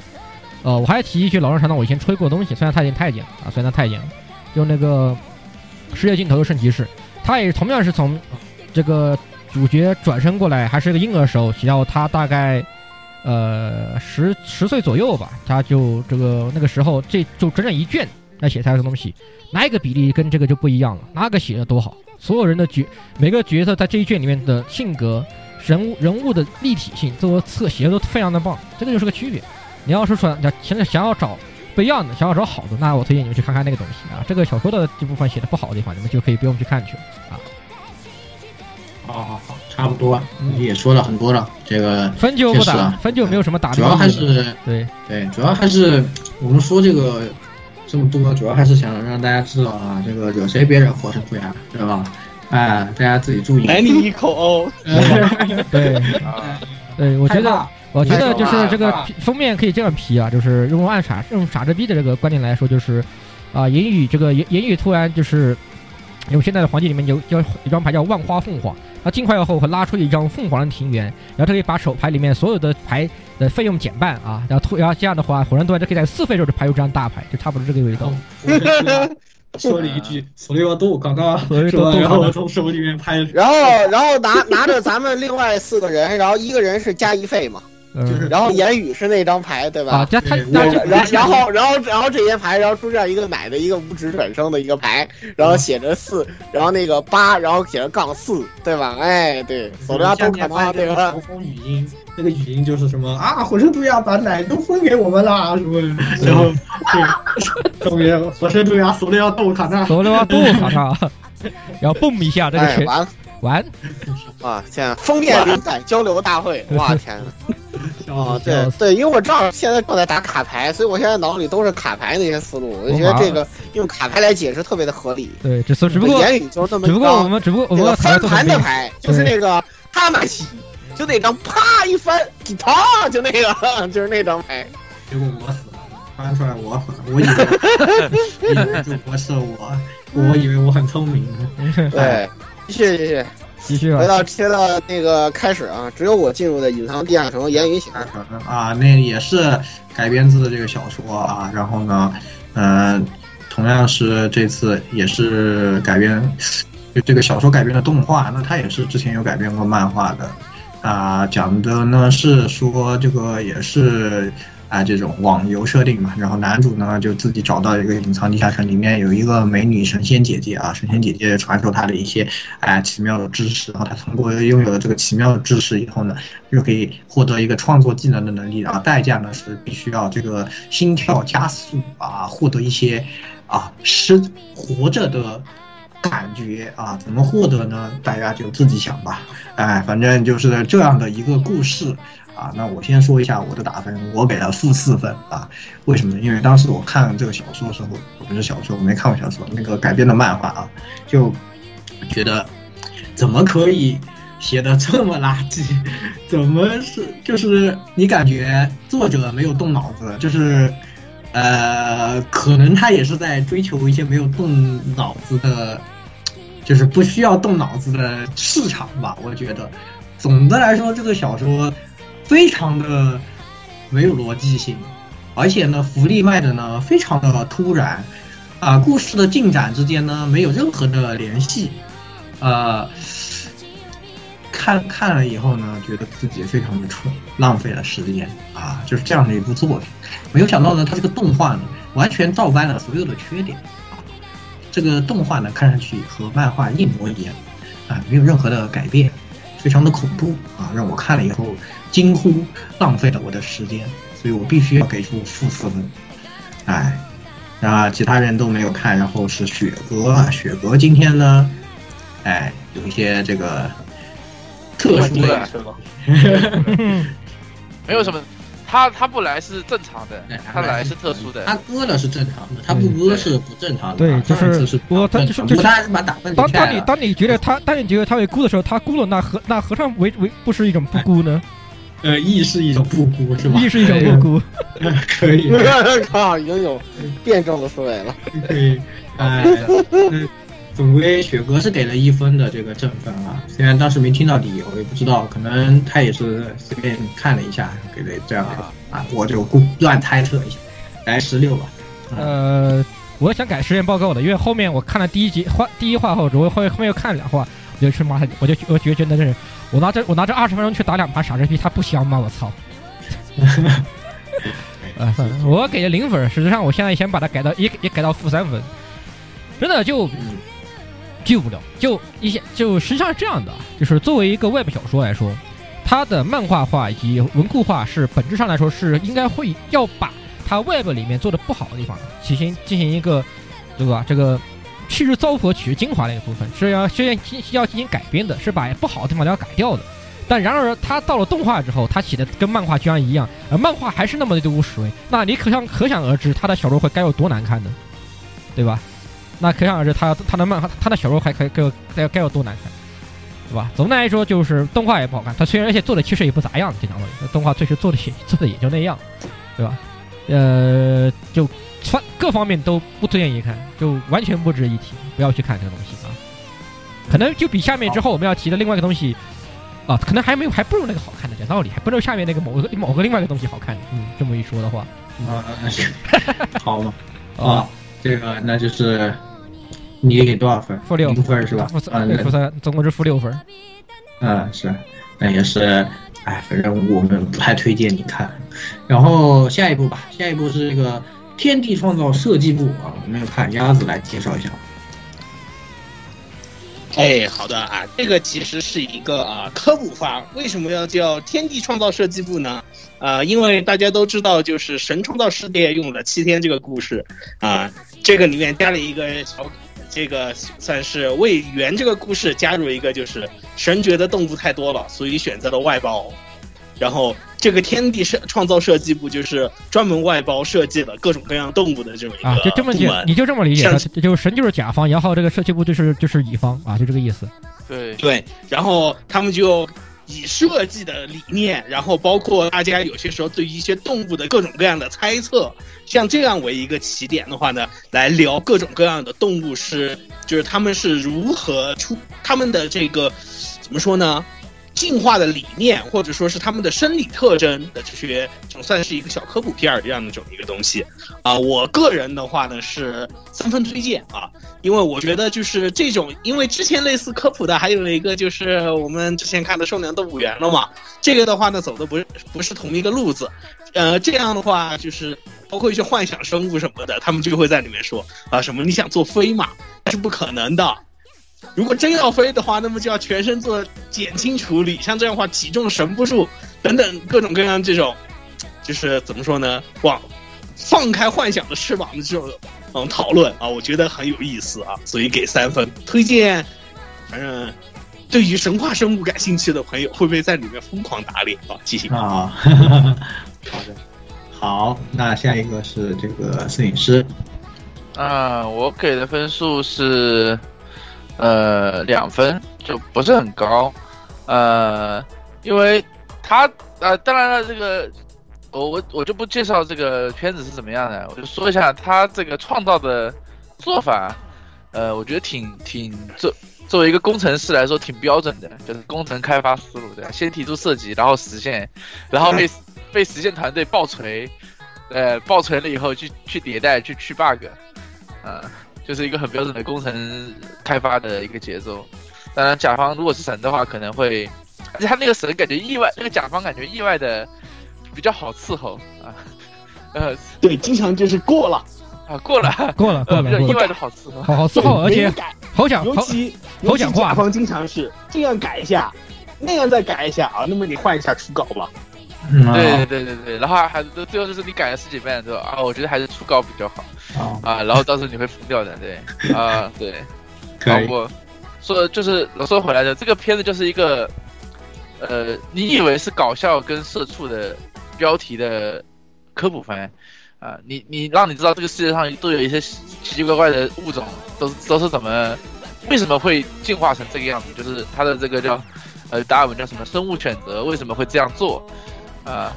呃，我还提一句老生常谈，我以前吹过东西，虽然他已经太监啊，虽然他太监了，就那个世界尽头的圣骑士，他也同样是从这个主角转身过来，还是个婴儿时候，写到他大概呃十十岁左右吧，他就这个那个时候这就整整一卷来写他的东西，哪一个比例跟这个就不一样了？哪个写的多好？所有人的角每个角色在这一卷里面的性格、人物人物的立体性，都侧写的都非常的棒，这个就是个区别。你要是说要现在想要找不一样的，想要找好的，那我推荐你们去看看那个东西啊。这个小说的这部分写的不好的地方，你们就可以不用去看去了啊。好好好，差不多，你也说了很多了。这个分就不打，分就没有什么打主要还。是对对，主要还是我们说这个这么多，主要还是想让大家知道啊，这个惹谁别惹火神蛀牙，知道吧？哎，大家自己注意。来你一口哦，对，对，我觉得我觉得就是这个封面可以这样批啊，就是用暗傻用傻着逼的这个观点来说，就是啊，言语这个言言语突然就是用现在的环境里面有有一张牌叫万花凤凰，它尽快要后会拉出一张凤凰的庭园，然后它可以把手牌里面所有的牌的费用减半啊，然后突然后这样的话，火人突然就可以在四费时候就排出这张大牌，就差不多这个味道。说了一句“所以要都，刚刚是吧？然后我从手里面拍，然后然后拿拿着咱们另外四个人，然后一个人是加一费嘛，嗯然后言语是那张牌，对吧？啊，这他对那这我然然后然后然后这些牌，然后出这样一个奶的一个无指转生的一个牌，然后写着四，然后那个八，然后写着杠四，对吧？哎，对，手里都可能对吧？嘲讽语音，那个语音就是什么啊，火神杜亚把奶都分给我们啦，什么，然后对，终于火神杜亚手里要动卡纳，索了吧，不卡卡，然后蹦一下，这个哎，全完。啊！现在封面灵感交流大会，哇天呐！啊，对对，因为我正好现在正在打卡牌，所以我现在脑里都是卡牌那些思路，我就觉得这个用卡牌来解释特别的合理。对，只不过言语就是那么只不过我们只不过我们那个翻盘的牌牌，就是那个哈马西，就那张啪一翻，啪就那个，就是那张牌。结果我死了，翻出来我死了，我以为 以为主播是我，我以为我很聪明。对，继续继续。继续回到切到那个开始啊，只有我进入的隐藏地下城，言语写。啊，那也是改编自这个小说啊。然后呢，呃，同样是这次也是改编，就这个小说改编的动画，那它也是之前有改编过漫画的啊。讲的呢是说这个也是啊这种网游设定嘛，然后男主呢就自己找到一个隐藏地下城，里面有一个美女神仙姐姐啊，神仙姐姐传授他的一些哎奇妙的知识，然后他通过拥有了这个奇妙的知识以后呢，就可以获得一个创作技能的能力，然后代价呢是必须要这个心跳加速啊，获得一些啊生活着的感觉啊，怎么获得呢？大家就自己想吧。哎，反正就是这样的一个故事啊。那我先说一下我的打分，我给了负四分啊。为什么呢？因为当时我看这个小说的时候，不是小说，我没看过小说，那个改编的漫画啊，就觉得怎么可以写的这么垃圾？怎么是就是你感觉作者没有动脑子，就是呃，可能他也是在追求一些没有动脑子的，就是不需要动脑子的市场吧。我觉得，总的来说，这个小说非常的没有逻辑性，而且呢，福利卖的呢非常的突然，啊，故事的进展之间呢没有任何的联系，呃，看看了以后呢，觉得自己非常的蠢，浪费了时间啊，就是这样的一部作品。没有想到呢，它这个动画呢，完全照搬了所有的缺点啊。这个动画呢，看上去和漫画一模一样啊，没有任何的改变，非常的恐怖啊，让我看了以后惊呼浪费了我的时间，所以我必须要给出负四分。哎，啊，其他人都没有看，然后是雪哥啊，雪哥今天呢，哎，有一些这个特殊的是吧？没有什么，他他不来是正常的，他来是特殊的。他割了是正常的，他不割是不正常的。对，就是我他就是就是他还是把打分当当你。当你觉得他当你觉得他会估的时候，他估了，那何那何尝为为不是一种不估呢？呃，亦是一种不孤是吧？亦是一种不孤。可以，靠，已经有辩证的思维了。可以，哎，嗯 总归雪哥是给了一分的这个正分啊，虽然当时没听到理由，也不知道，可能他也是随便看了一下，给了这样的啊，我就估乱猜测一下，来十六吧。呃，我想改实验报告的，因为后面我看了第一集话第一话后，我后后面又看了两话，我就去骂他，我就我觉得真的是，我拿这我拿这二十分钟去打两盘傻逼逼，他不香吗？我操！啊，算了，我给了零分，实际上我现在先把它改到也也改到负三分，真的就救不了，就一些就实际上是这样的，就是作为一个 Web 小说来说，它的漫画化以及文库化是本质上来说是应该会要把它 Web 里面做的不好的地方进行进行一个，对吧？这个去之糟粕取精华的一部分是要是要进要进行改编的，是把不好的地方都要改掉的。但然而，它到了动画之后，它写的跟漫画居然一样，而漫画还是那么的无实味。那你可想可想而知，他的小说会该有多难看呢？对吧？那可想而知，他他的漫画他的小说还可以该该有多难看，对吧？总的来说，就是动画也不好看，它虽然而且做的其实也不咋样，经常说动画确实做的也做的也就那样，对吧？呃，就方各方面都不推荐一看，就完全不值一提，不要去看这个东西啊。可能就比下面之后我们要提的另外一个东西。啊，可能还没有，还不如那个好看的，讲道理，还不如下面那个某个某个另外一个东西好看。嗯，这么一说的话，啊，好嘛，啊，这个那就是你给多少分？负六零分是吧？负三，对，负三，总共是负六分。嗯，是，那也是，哎，反正我们不太推荐你看。然后下一步吧，下一步是这个天地创造设计部啊，我没有看，鸭子来介绍一下。哎，好的啊，这个其实是一个啊科普番，为什么要叫天地创造设计部呢？啊，因为大家都知道，就是神创造世界用了七天这个故事啊，这个里面加了一个小，这个算是为圆这个故事加入一个，就是神觉得动物太多了，所以选择了外包。然后这个天地设创造设计部就是专门外包设计了各种各样动物的这么一个啊，就这么解，你就这么理解，就是神就是甲方，然后这个设计部就是就是乙方啊，就这个意思。对，对，然后他们就以设计的理念，然后包括大家有些时候对于一些动物的各种各样的猜测，像这样为一个起点的话呢，来聊各种各样的动物是，就是他们是如何出他们的这个怎么说呢？进化的理念，或者说是他们的生理特征的这些，总算是一个小科普片儿这样的种一个东西啊。我个人的话呢是三分推荐啊，因为我觉得就是这种，因为之前类似科普的还有一个就是我们之前看的《兽娘动物园》了嘛，这个的话呢走的不是不是同一个路子，呃，这样的话就是包括一些幻想生物什么的，他们就会在里面说啊什么你想做飞马，那是不可能的。如果真要飞的话，那么就要全身做减轻处理，像这样的话体重神不住等等各种各样这种，就是怎么说呢？往放开幻想的翅膀的这种嗯讨论啊，我觉得很有意思啊，所以给三分推荐。反正对于神话生物感兴趣的朋友，会不会在里面疯狂打脸啊？谢谢啊，好的，好，那下一个是这个摄影师，啊，我给的分数是呃两分，就不是很高，呃，因为他呃，当然了，这个我我我就不介绍这个片子是怎么样的，我就说一下他这个创造的做法，呃，我觉得挺挺作作为一个工程师来说挺标准的，就是工程开发思路的，先提出设计，然后实现，然后被 被实现团队爆锤，呃，爆锤了以后去去迭代去去 bug，啊、就是一个很标准的工程开发的一个节奏。当然，甲方如果是神的话，可能会，而且他那个神感觉意外，那个甲方感觉意外的比较好伺候啊，呃对，经常就是过了，啊过了过了过呃了 比较意外的好伺候。好好伺候，而且好讲好尤其尤其甲方经常是这样改一下，那样再改一下啊，那么你换一下初稿吧。嗯对对对对对，然后还最后就是你改了十几遍之后啊，我觉得还是初稿比较好啊，啊，然后到时候你会疯掉的，对啊对。可以，然后我说就是说回来的，这个片子就是一个，呃，你以为是搞笑跟社畜的标题的科普番，啊、你你让你知道这个世界上都有一些奇奇怪怪的物种，都都是怎么，为什么会进化成这个样子？就是它的这个叫，呃，达尔文叫什么生物选择，为什么会这样做？啊、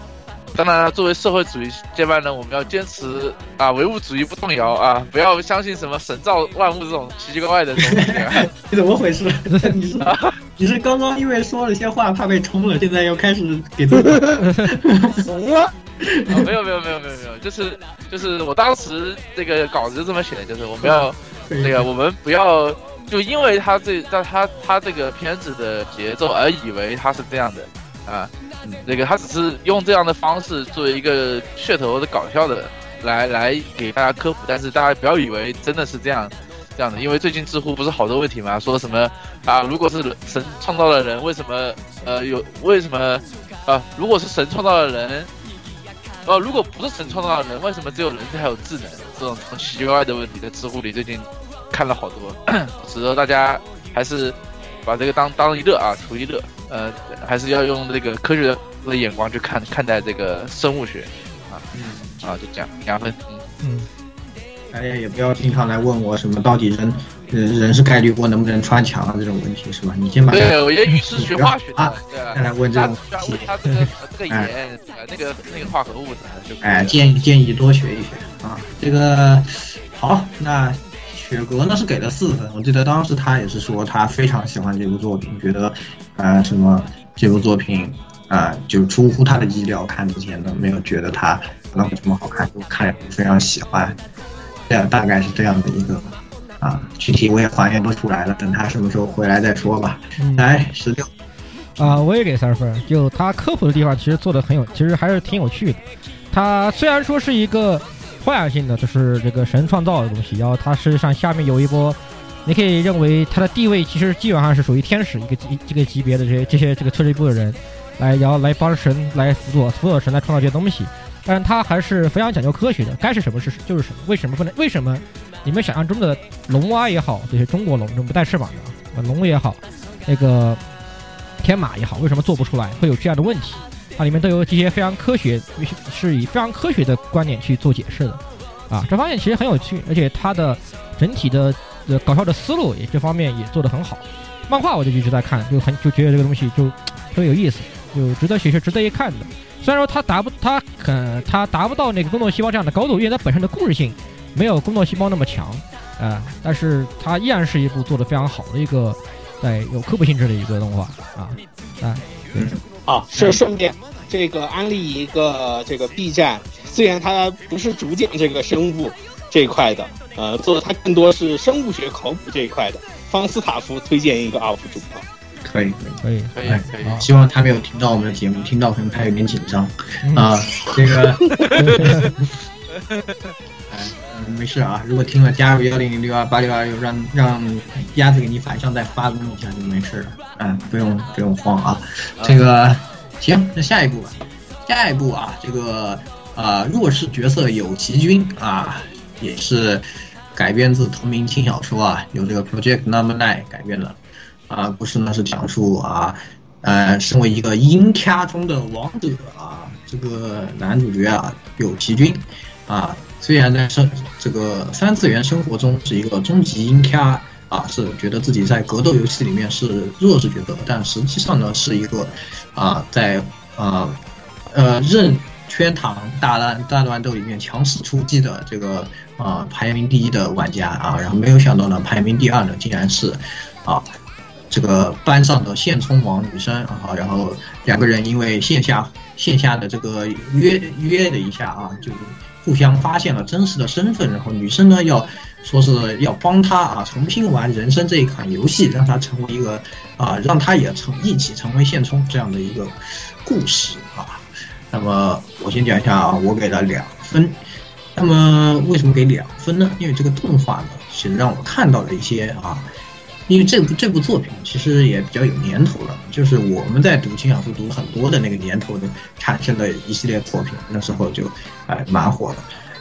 当然了，作为社会主义接班人，我们要坚持啊，唯物主义不动摇啊，不要相信什么神造万物这种奇奇怪怪的东西、啊。你怎么回事？你是你是刚刚因为说了些话怕被冲了，现在又开始给自己怂了，啊，没有没有没有没有没有，就是就是我当时这个稿子就这么写的，就是我们要那个我们不要就因为他这他他他这个片子的节奏而以为他是这样的啊，嗯，那个他只是用这样的方式作为一个噱头的搞笑的来来给大家科普，但是大家不要以为真的是这样。这样的，因为最近知乎不是好多问题嘛，说什么啊，如果是神创造了人，为什么呃有为什么啊？如果是神创造了人，呃，如果不是神创造的人，为什么只有人才有智能？这种奇奇怪怪的问题，在知乎里最近看了好多，值得大家还是把这个当当一乐啊，图一乐。呃，还是要用这个科学的眼光去看看待这个生物学啊，嗯啊，就这样，两分，嗯。嗯，大家也不要经常来问我什么到底人呃人是概率波能不能穿墙啊这种问题是吧？你先把对，我业余是学 化学的啊。再来问这种问他这个呃这个盐呃那个那个化合物的就哎，建议建议多学一学啊。这个好，那雪格呢是给了四分，我记得当时他也是说他非常喜欢这部作品，觉得呃什么这部作品啊、呃就出乎他的意料，看之前呢没有觉得它那么这么好看，就看了非常喜欢，这样大概是这样的一个啊，具体我也还原不出来了，等他什么时候回来再说吧。嗯来十六，啊、我也给三分。就他科普的地方，其实做的很有，其实还是挺有趣的。他虽然说是一个幻想性的，就是这个神创造的东西，然后他实际上下面有一波，你可以认为他的地位其实基本上是属于天使一个级这个级别的这些这些这个设计部的人，来然后来帮神来辅佐辅佐神来创造这些东西。但是他还是非常讲究科学的，该是什么是就是什么，为什么不能？为什么你们想象中的龙蛙也好，这些中国龙这种不带翅膀的龙也好，那个天马也好，为什么做不出来？会有这样的问题。它里面都有这些非常科学，是以非常科学的观点去做解释的，啊，这方面其实很有趣，而且它的整体的呃搞笑的思路也这方面也做得很好。漫画我就一直在看，就很就觉得这个东西就特别有意思，就值得学习，值得一看的。虽然说它达不，它可它达不到那个工作细胞这样的高度，因为它本身的故事性没有工作细胞那么强，啊、但是它依然是一部做的非常好的一个，带有科普性质的一个动画啊啊，啊，是顺便这个安利一个这个 B 站，虽然它不是主讲这个生物这一块的，呃，做的它更多是生物学考古这一块的。方斯塔夫推荐一个 UP 主啊，可以可以。可以可以哎可以，希望他没有听到我们的节目，听到可能他有点紧张嗯啊。这个，哎，嗯，没事啊。如果听了，加入幺零零六二八六二六，让让鸭子给你反向再发功一下就没事了。嗯，不用不用慌啊。这个行，那下一步吧。下一步啊，这个啊、弱势角色有奇君啊，也是改编自同名轻小说啊，由这个 Project Number Nine 改编的。啊，故事呢是讲述啊，呃，身为一个阴咖中的王者啊，这个男主角啊有奇君啊，虽然在生这个三次元生活中是一个终极阴咖啊，是觉得自己在格斗游戏里面是弱势角色，但实际上呢是一个啊在啊呃任圈堂大乱大乱斗里面强势出击的这个啊排名第一的玩家啊，然后没有想到呢排名第二呢竟然是啊这个班上的现充王女生啊，然后两个人因为线下线下的这个约约了一下啊，就互相发现了真实的身份，然后女生呢要说是要帮他啊重新玩人生这一款游戏，让他成为一个啊让他也成一起成为现充这样的一个故事啊。那么我先讲一下啊，我给了两分。那么为什么给两分呢？因为这个动画呢，其实让我看到了一些啊，因为这部这部作品其实也比较有年头了，就是我们在读轻小说读很多的那个年头的产生的一系列作品，那时候就哎蛮火的。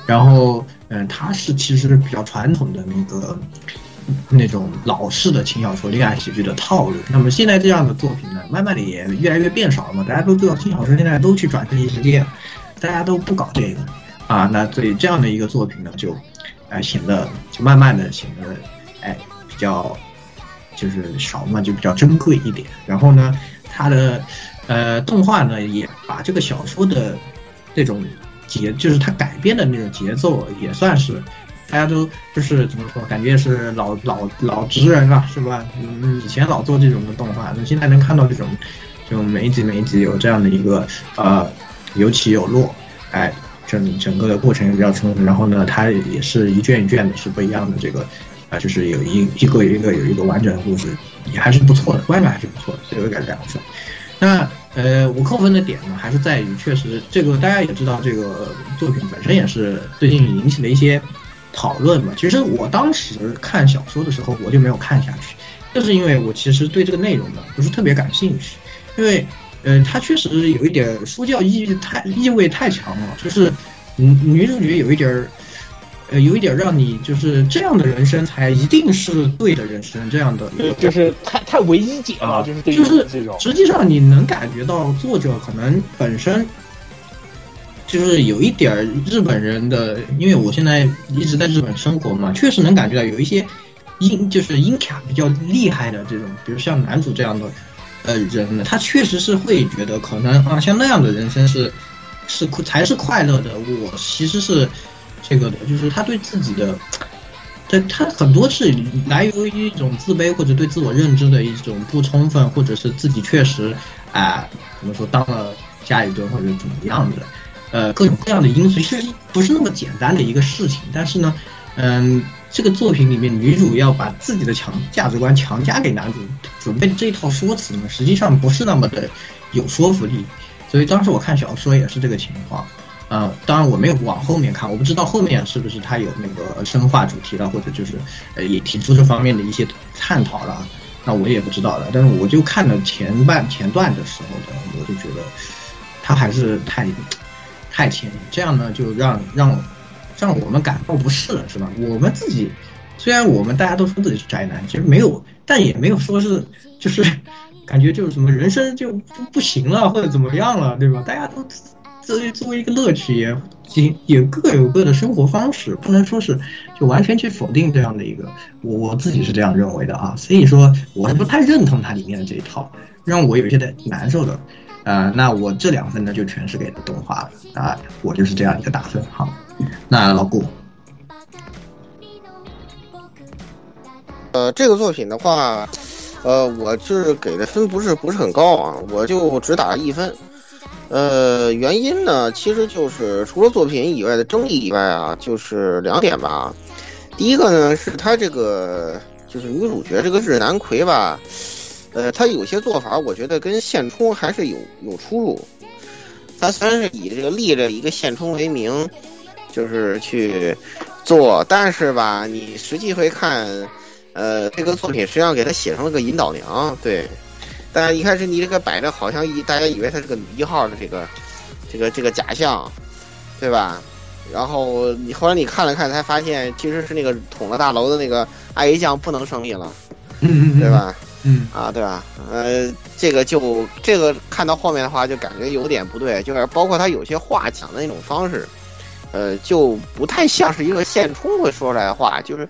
然后嗯，它是其实比较传统的那个那种老式的轻小说恋爱喜剧的套路。那么现在这样的作品呢，慢慢的也越来越变少了嘛。大家都知道轻小说现在都去转生异世界，大家都不搞这个啊。那所以这样的一个作品呢，就哎显得就慢慢的显得哎比较就是少嘛，就比较珍贵一点。然后呢，它的呃动画呢也把这个小说的这种节，就是它改编的那种节奏，也算是大家都就是怎么说，感觉是老老老职人了，是吧？嗯，以前老做这种的动画，那现在能看到这种，就每一集每一集有这样的一个呃有起有落，哎。整整个的过程也比较充分，然后呢，它也是一卷一卷的，是不一样的这个，啊、就是有一一个一个有一个完整的故事，也还是不错的，观感还是不错的，所以我给两分。那呃，我扣分的点呢，还是在于确实这个大家也知道，这个作品本身也是最近引起了一些讨论嘛。其实我当时看小说的时候，我就没有看下去，就是因为我其实对这个内容呢不是特别感兴趣，因为。呃，它确实有一点说教意义太意味太强了，就是女女主角有一点儿，呃，有一点让你就是这样的人生才一定是对的人生这样的，就是太太唯一解了，啊就是对就是这种，实际上你能感觉到作者可能本身就是有一点日本人的，因为我现在一直在日本生活嘛，确实能感觉到有一些阴就是阴卡比较厉害的这种，比如像男主这样的。呃，人呢，他确实是会觉得可能啊，像那样的人生是是才是快乐的。我其实是这个的，就是他对自己的，他他很多是来源于一种自卑或者对自我认知的一种不充分，或者是自己确实啊、怎么说当了家里蹲或者怎么样的，呃，各种各样的因素，其实不是那么简单的一个事情。但是呢，嗯。这个作品里面，女主要把自己的强价值观强加给男主，准备这一套说辞呢，实际上不是那么的有说服力。所以当时我看小说也是这个情况，呃，当然我没有往后面看，我不知道后面是不是他有那个深化主题了，或者就是呃也提出这方面的一些探讨了，那我也不知道了。但是我就看了前半前段的时候的，我就觉得他还是太太浅，这样呢就让让。让我们感到不适了，是吧？我们自己虽然我们大家都说自己是宅男，其实没有，但也没有说是就是感觉就是什么人生就不不行了或者怎么样了，对吧？大家都作为作为一个乐趣也也各有各的生活方式，不能说是就完全去否定这样的一个，我我自己是这样认为的啊，所以说我是不太认同它里面的这一套，让我有些的难受的。啊、那我这两分呢就全是给的动画了啊，我就是这样一个打分哈。那老顾，呃，这个作品的话，呃，我是给的分不是不是很高啊，我就只打了一分。呃，原因呢，其实就是除了作品以外的争议以外啊，就是两点吧。第一个呢，是他这个就是女主角这个日南葵吧，呃，她有些做法，我觉得跟现充还是有有出入。她虽然是以这个立着一个现充为名，就是去做，但是吧，你实际会看。呃，这个作品实际上给他写成了个引导娘，对。但是一开始你这个摆着好像一大家以为他是个女一号的这个这个这个假象，对吧？然后你后来你看了看，才发现其实是那个捅了大楼的那个阿姨酱不能生命了，嗯对？吧？嗯啊，对吧？呃，这个就这个看到后面的话，就感觉有点不对，就是包括他有些话讲的那种方式，呃，就不太像是一个现充会说出来的话，就是。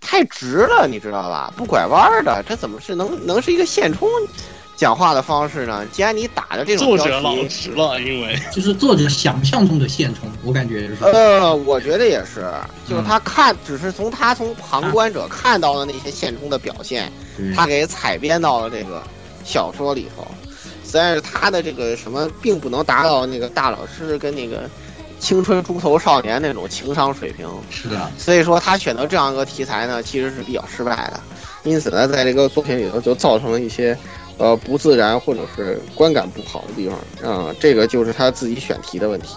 太直了，你知道吧？不拐弯儿的，这怎么是能能是一个现充讲话的方式呢？既然你打的这种标作者老题，实了，因为就是作者想象中的现充，我感觉就是。呃，我觉得也是，就是嗯他看，只是从他从旁观者看到的那些现充的表现，对他给采编到了这个小说里头。虽然是他的这个什么，并不能达到那个大老师跟那个青春猪头少年那种情商水平，是的，所以说他选择这样一个题材呢，其实是比较失败的。因此呢，在这个作品里头就造成了一些呃不自然或者是观感不好的地方啊、这个就是他自己选题的问题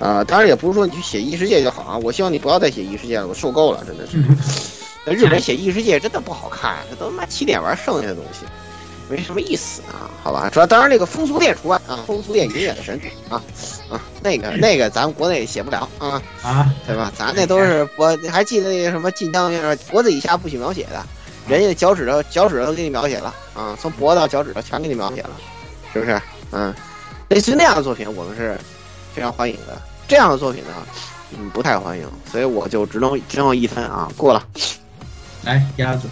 啊、当然也不是说你去写异世界就好啊，我希望你不要再写异世界了，我受够了，真的是。在日本写异世界真的不好看，这都他妈起点玩剩下的东西，没什么意思啊，好吧？主要当然那个风俗店除外啊，风俗店永远的神啊啊，那个那个咱们国内写不了啊。啊，对吧？咱那都是我还记得那个什么晋江那脖子以下不许描写的，人家脚趾头脚趾头都给你描写了啊，从脖子到脚趾头全给你描写了，是不是？嗯，类似于那样的作品，我们是非常欢迎的。这样的作品呢，嗯，不太欢迎，所以我就只能只有一分啊，过了。来鸭子，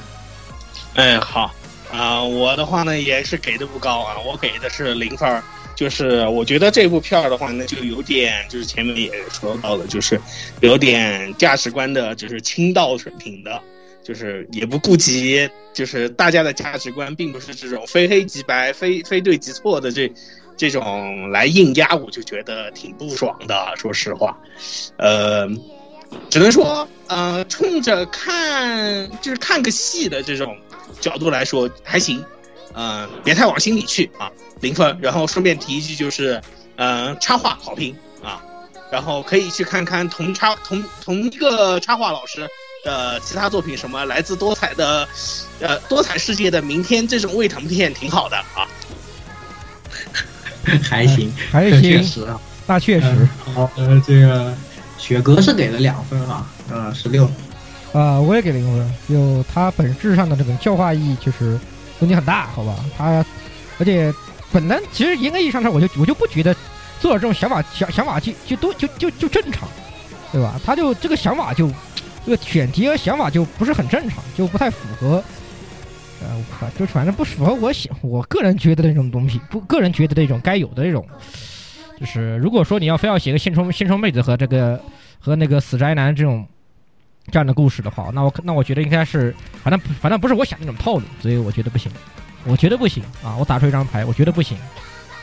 哎，好啊、我的话呢也是给的不高啊，我给的是零分儿。就是我觉得这部片儿的话呢，就有点就是前面也说到了，就是有点价值观的，就是清道水平的，就是也不顾及就是大家的价值观，并不是这种非黑即白、非非对即错的这这种来硬压，我就觉得挺不爽的。说实话，呃，只能说，呃，冲着看就是看个戏的这种角度来说还行，呃，别太往心里去啊，零分。然后顺便提一句，就是，呃，插画好评啊，然后可以去看看同插同同一个插画老师的其他作品，什么来自多彩的，呃，多彩世界的明天这种胃疼片挺好的啊。还行，还行，确实啊。那确实嗯好，呃，这个雪哥是给了两分啊，呃，十六。啊，我也给零分。就它本质上的这种教化意义，就是问题很大，好吧？它而且本来其实严格意义上说，我就我就不觉得做这种想法想想法就就都就就就正常，对吧？他就这个想法就这个选题和想法就不是很正常，就不太符合。呃，我靠，就反正不符合我想我个人觉得的那种东西，不，个人觉得的那种该有的那种，就是如果说你要非要写个现充现充妹子和这个和那个死宅男这种这样的故事的话，那我那我觉得应该是，反正反正不是我想那种套路，所以我觉得不行，我觉得不行啊！我打出一张牌，我觉得不行，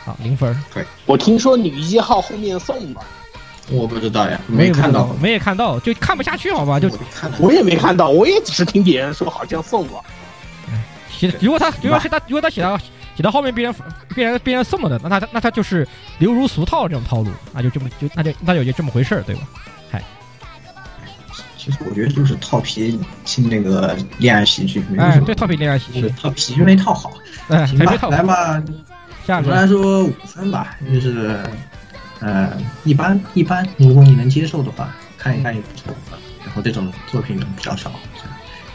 啊，零分对，我听说女一号后面送了，我不知道呀，没有看到，没有看到，就看不下去，好吧？就我看。我也没看到，我也只是听别人说好像送了。写，如果他如果是他如果他写到写到后面别人别人别人送了的，那他那他就是流如俗套这种套路，那就这么就那就那就就这么回事儿，对吧？其实我觉得就是套皮进那个恋爱喜剧，没什，么对，套皮恋爱喜剧，套皮就没套好。哎，行吧，来吧，下个来说五分吧，就是呃一般一般，如果你能接受的话，看一看也不错。然后这种作品比较少，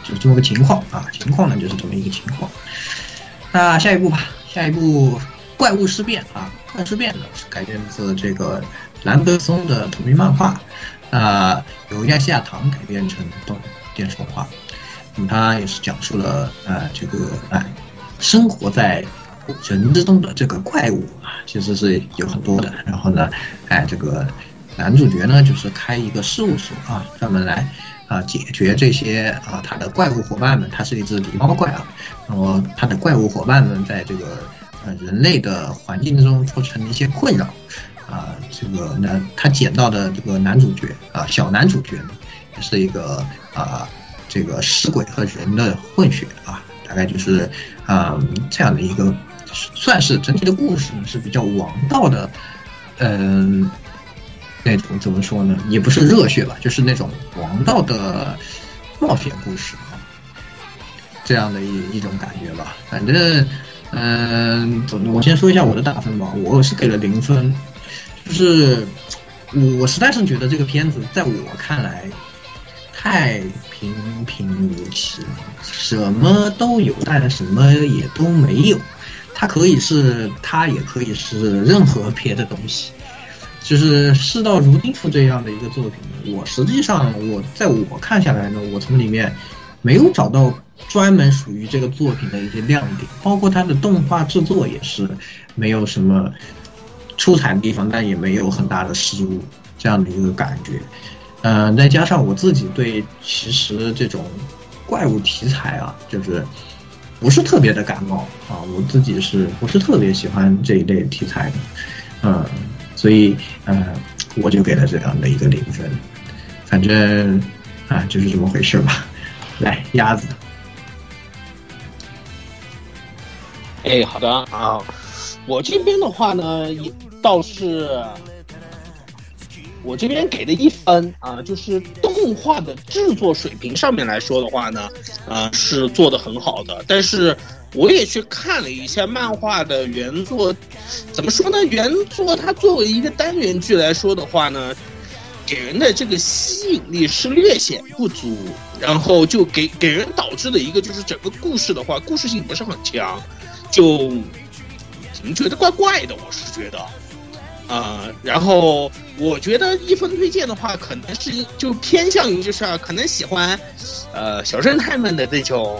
就是这么个情况啊，情况呢就是这么一个情况。那下一步吧，下下一步《怪物事变》啊，《怪物事变》呢是改编自这个兰德松的同名漫画，啊、由亚细亚堂改编成动电视动画。那么它也是讲述了呃这个哎、生活在人之中的这个怪物啊，其实是有很多的。然后呢，哎这个男主角呢就是开一个事务所啊，专门来啊解决这些啊他的怪物伙伴们，他是一只狸猫怪啊，然后他的怪物伙伴们在这个呃人类的环境中造成了一些困扰啊，这个男他捡到的这个男主角啊小男主角呢，也是一个啊这个尸鬼和人的混血啊，大概就是啊、这样的一个算是整体的故事呢是比较王道的，嗯、那种怎么说呢？也不是热血吧，就是那种王道的冒险故事啊，这样的一一种感觉吧。反正，嗯、总我先说一下我的打分吧，我是给了零分，就是我实在是觉得这个片子在我看来太平平无奇了，什么都有，但什么也都没有。它可以是，它也可以是任何别的东西。就是事到如今出这样的一个作品，我实际上我在我看下来呢，我从里面没有找到专门属于这个作品的一些亮点，包括它的动画制作也是没有什么出彩的地方，但也没有很大的失误这样的一个感觉。嗯、再加上我自己对其实这种怪物题材啊，就是不是特别的感冒啊，我自己是不是特别喜欢这一类题材的，嗯，所以呃，我就给了这样的一个零分，反正啊就是这么回事吧。来，鸭子，哎，好的。啊，我这边的话呢，也倒是我这边给的一分啊，就是动画的制作水平上面来说的话呢，啊是做的很好的，但是我也去看了一下漫画的原作，怎么说呢？原作它作为一个单元剧来说的话呢，给人的这个吸引力是略显不足，然后就给给人导致的一个就是整个故事的话，故事性不是很强，就怎么觉得怪怪的？我是觉得。啊、然后我觉得一分推荐的话，可能是就偏向于就是、可能喜欢，呃，小侦探们的那种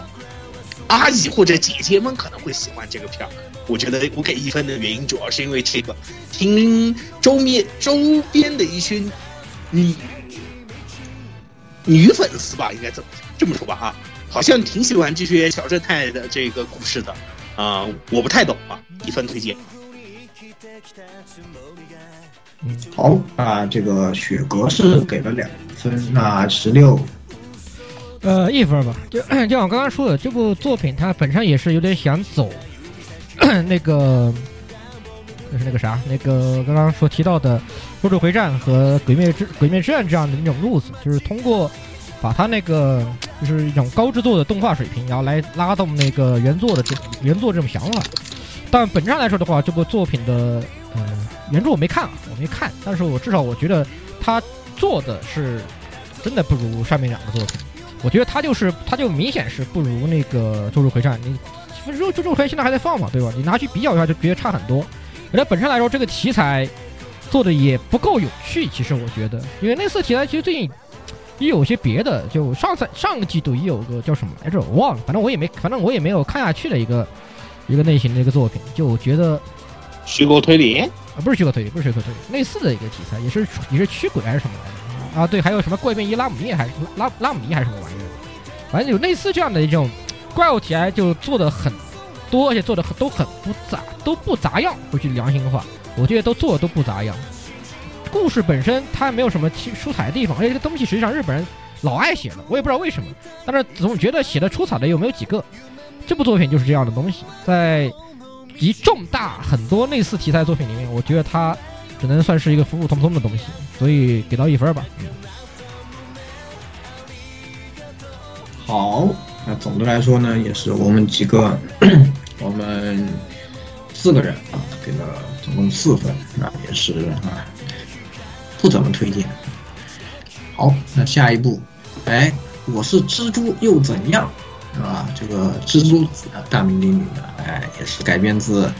阿姨或者姐姐们可能会喜欢这个片儿。我觉得我给一分的原因主要是因为这个，听周面周边的一些女女粉丝吧，应该这么这么说吧哈，好像挺喜欢这些小侦探的这个故事的啊、我不太懂啊，一分推荐。好啊，这个雪格是给了两分，那十六呃，一分吧。就 就像我刚刚说的，这部作品它本身也是有点想走 那个，就是那个啥，那个刚刚所提到的《周周回战》和《鬼灭之鬼灭之刃》这样的一种路子，就是通过把它那个就是一种高制作的动画水平，然后来拉动那个原作的这原作这种想法。但本质上来说的话，这部作品的呃原著我没看啊，我没看，但是我至少我觉得他做的是真的不如上面两个作品。我觉得他就是他就明显是不如那个《咒术回战》，你《咒咒术回战》现在还在放嘛，对吧？你拿去比较一下就觉得差很多。而且本身来说，这个题材做的也不够有趣，其实我觉得，因为类似题材其实最近也有些别的，就上次上个季度也有个叫什么来着，我忘了，反正我也没，反正我也没有看下去的一个一个类型的一个作品，就我觉得虚构推理，啊，不是虚构推理，不是虚构推理，类似的一个题材，也是也是驱鬼还是什么？啊，对，还有什么怪变异拉姆尼还是拉拉姆尼还是什么玩意儿？反正有类似这样的一种怪物题材，就做的很多，而且做的很都很不杂，都不杂样。说句良心话，我觉得都做的都不杂样。故事本身它没有什么出出彩的地方，而且这个东西实际上日本人老爱写了，我也不知道为什么，但是总觉得写的出彩的又没有几个。这部作品就是这样的东西，在集重大很多类似题材作品里面，我觉得它只能算是一个普普通通的东西，所以给到一分吧。好，那总的来说呢，也是我们几个，我们四个人啊，给了总共四分，那也是啊，不怎么推荐。好，那下一步，哎，我是蜘蛛又怎样，是吧？这个蜘蛛子大名鼎鼎的，哎，也是改编自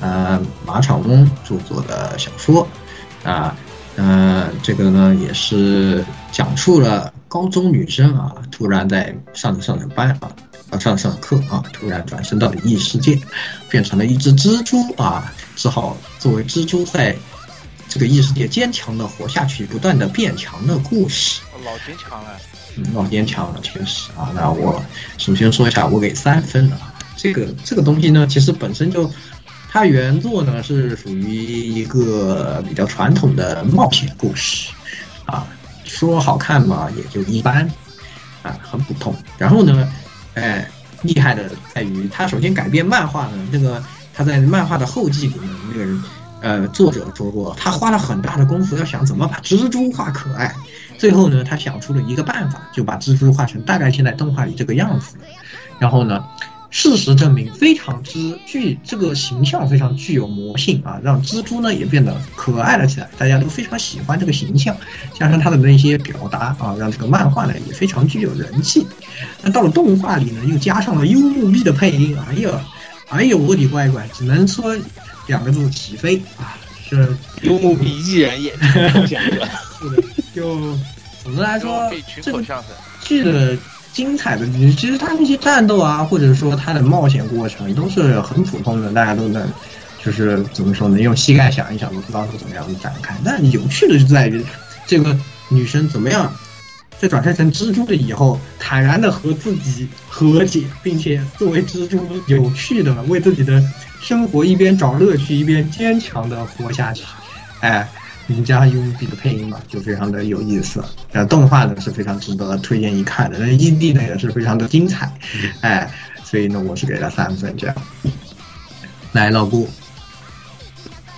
呃马场翁著作的小说啊。呃，这个呢也是讲述了高中女生啊，突然在上着上着班啊，啊上着上课啊，突然转身到了异世界，变成了一只蜘蛛啊，只好作为蜘蛛在这个异世界坚强的活下去，不断的变强的故事。老坚强了，老坚强了，确实啊。那我首先说一下，我给三分啊。这个这个东西呢，其实本身就。它原作呢是属于一个比较传统的冒险故事，啊，说好看嘛也就一般，啊，很普通。然后呢，哎，厉害的在于它首先改编漫画呢，这个他在漫画的后记里面，那个人呃作者说过，他花了很大的功夫要想怎么把蜘蛛画可爱，最后呢，他想出了一个办法，就把蜘蛛画成大概现在动画里这个样子，然后呢。事实证明，非常之具这个形象非常具有魔性啊，让蜘蛛呢也变得可爱了起来，大家都非常喜欢这个形象，加上他的那些表达啊，让这个漫画呢也非常具有人气。那到了动画里呢，又加上了幽默币的配音，哎呀，哎呦我的乖乖，只能说两个字起飞啊！是幽默币依然也 是的，就总的来说，这个剧的。精彩的，其实它那些战斗啊，或者说它的冒险过程都是很普通的，大家都能，就是怎么说呢？用膝盖想一想，都知道是怎么样的展开。但有趣的就在于，这个女生怎么样，在转身成蜘蛛了以后，坦然的和自己和解，并且作为蜘蛛，有趣的为自己的生活一边找乐趣，一边坚强的活下去。哎。名家用笔的配音嘛，就非常的有意思。呃，动画呢是非常值得推荐一看的，那 ED 呢也是非常的精彩，哎，所以呢我是给了三分这样。来，老顾，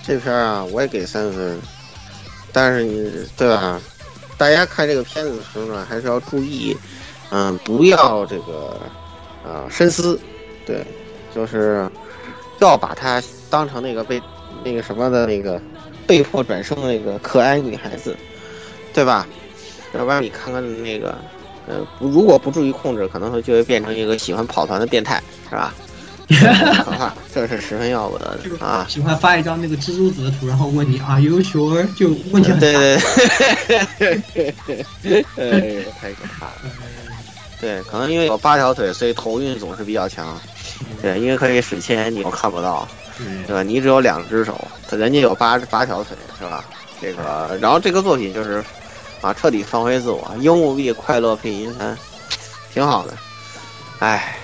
这片啊我也给三分，但是你对吧？大家看这个片子的时候呢，还是要注意，嗯，不要这个啊深思，对，就是要把它当成那个被那个什么的那个。被迫转生的那个可爱女孩子，对吧？要不然你看看那个，呃，如果不注意控制，可能会就会变成一个喜欢跑团的变态，是吧？可怕，这是十分要不得的啊！喜欢发一张那个蜘蛛子的图，然后问你 Are you sure？就问题很大。对对对，太可怕了。对，可能因为有八条腿，所以头运总是比较强。对，因为可以使千你又看不到。对吧？你只有两只手，人家有八八条腿，是吧？这个，然后这个作品就是，啊，彻底放飞自我，幽默币快乐配音三，挺好的。哎，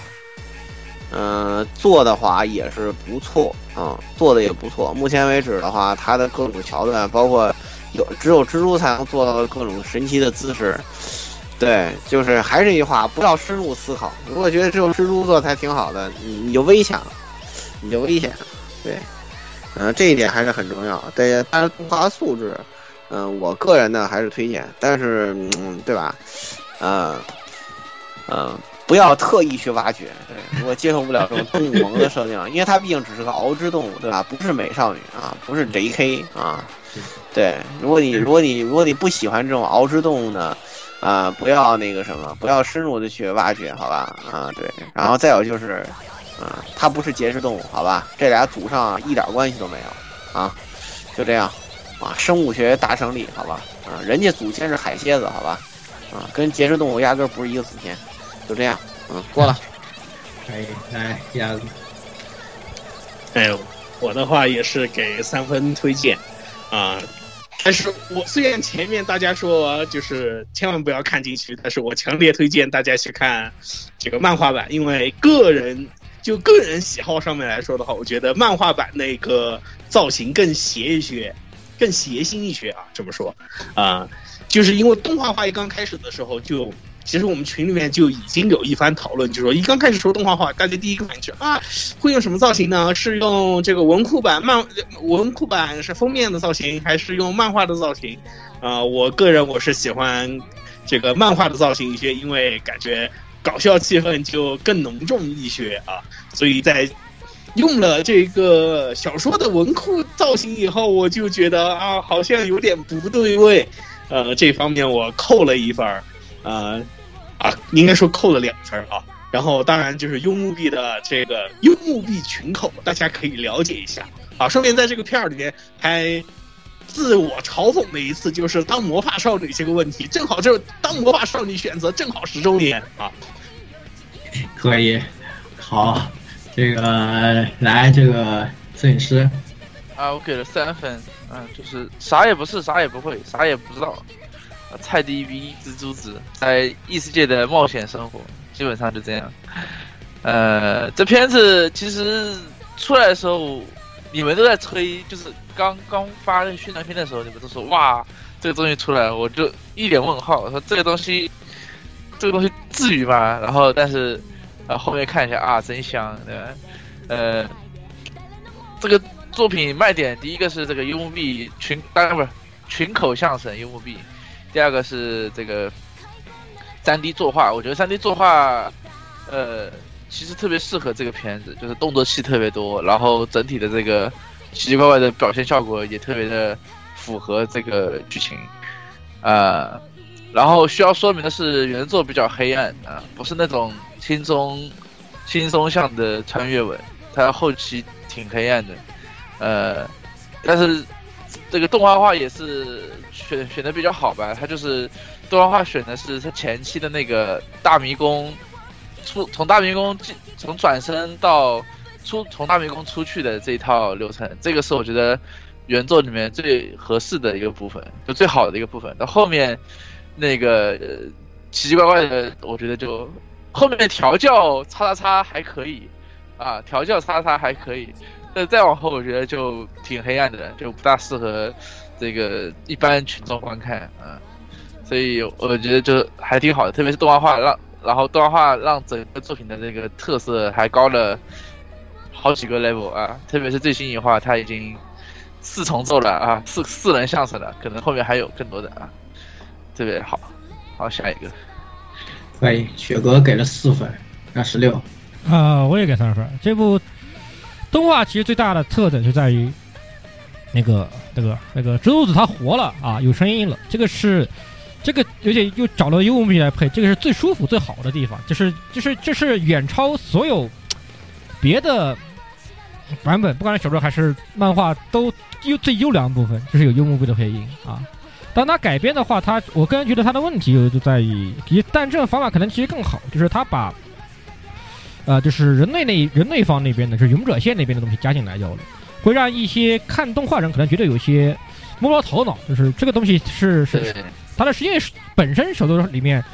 嗯，做的话也是不错啊，做的也不错。目前为止的话，它的各种桥段，包括有只有蜘蛛才能做到的各种神奇的姿势，对，就是还是那句话，不要深入思考。如果觉得只有蜘蛛做才挺好的，你你就危险了，你就危险了。对，嗯，这一点还是很重要。对，但是动画素质，嗯，我个人呢还是推荐，但是，嗯，对吧？嗯，嗯，不要特意去挖掘。对我接受不了这种动物萌的设定，因为它毕竟只是个熬之动物，对吧？不是美少女啊，不是 JK 啊。对，如果你如果你如果你不喜欢这种熬之动物呢，啊，不要那个什么，不要深入的去挖掘，好吧？啊，对，然后再有就是。啊，它不是节肢动物，好吧？这俩祖上一点关系都没有，啊，就这样，啊，生物学大胜利，好吧？啊，人家祖先是海蝎子，好吧？啊，跟节肢动物压根不是一个祖先，就这样，嗯，过了。哎，来鸭子。哎呦，我的话也是给三分推荐，啊，但是我虽然前面大家说就是千万不要看进去，但是我强烈推荐大家去看这个漫画版，因为个人。就个人喜好上面来说的话，我觉得漫画版那个造型更邪一些，更邪心一些啊。这么说，啊，就是因为动画化一刚开始的时候，就其实我们群里面就已经有一番讨论，就说一刚开始说动画化，大家第一个反应是啊，会用什么造型呢？是用这个文库版漫文库版是封面的造型，还是用漫画的造型？啊，我个人我是喜欢这个漫画的造型一些，因为感觉。搞笑气氛就更浓重一些啊，所以在用了这个小说的文库造型以后，我就觉得啊，好像有点不对味，呃，这方面我扣了一分儿，呃，啊，应该说扣了两分啊，然后当然就是幽木币的这个幽木币群口，大家可以了解一下啊。顺便在这个片儿里面还自我嘲讽了一次，就是当魔法少女这个问题，正好就是当魔法少女选择正好十周年啊。可以，好，这个来这个摄影师，啊，我给了三分，嗯，就是啥也不是，啥也不会，啥也不知道。啊菜地 V 蜘蛛子在异世界的冒险生活，基本上就这样。呃，这片子其实出来的时候，你们都在吹，就是刚刚发那宣传片的时候，你们都说哇，这个东西出来了，我就一脸问号，说这个东西，这个东西至于吗？然后但是，呃，后面看一下啊，真香，对吧？呃，这个作品卖点第一个是这个幽木碧群，当然不是群口相声幽木碧，第二个是这个三 D 作画，我觉得三 D 作画，呃，其实特别适合这个片子，就是动作戏特别多，然后整体的这个奇奇怪怪的表现效果也特别的符合这个剧情，呃，然后需要说明的是原作比较黑暗啊、不是那种轻松轻松向的穿越文，它后期挺黑暗的，呃，但是这个动画化也是选选的比较好吧，他就是动画化选的是他前期的那个大迷宫出从大迷宫进从转身到出从大迷宫出去的这一套流程，这个是我觉得原作里面最合适的一个部分，就最好的一个部分。到后面那个、呃奇奇怪怪的，我觉得就后面调教叉叉叉还可以啊，调教叉叉还可以，但再往后我觉得就挺黑暗的，就不大适合这个一般群众观看啊。所以我觉得就还挺好的，特别是动画化让，然后动画化让整个作品的这个特色还高了好几个 level 啊，特别是最新一话，它已经四重奏了啊，四四人相声了，可能后面还有更多的啊，特别好。好，下一个，可以，雪哥给了四分，那十六，啊、我也给三分。这部动画其实最大的特点就在于那个那个那个蜘蛛子它活了啊，有声音了。这个是这个，而且又找了幽默币来配，这个是最舒服最好的地方，就是就是这是远超所有别的版本，不管是小说还是漫画，都优最优良的部分，就是有幽默币的配音啊。当它改编的话，它我个人觉得它的问题就在于，其但这种方法可能其实更好，就是它把呃，就是人类那人类方那边的，就是勇者线那边的东西加进来掉了，会让一些看动画人可能觉得有些摸不着头脑，就是这个东西是是对。它的实际本身手头里面，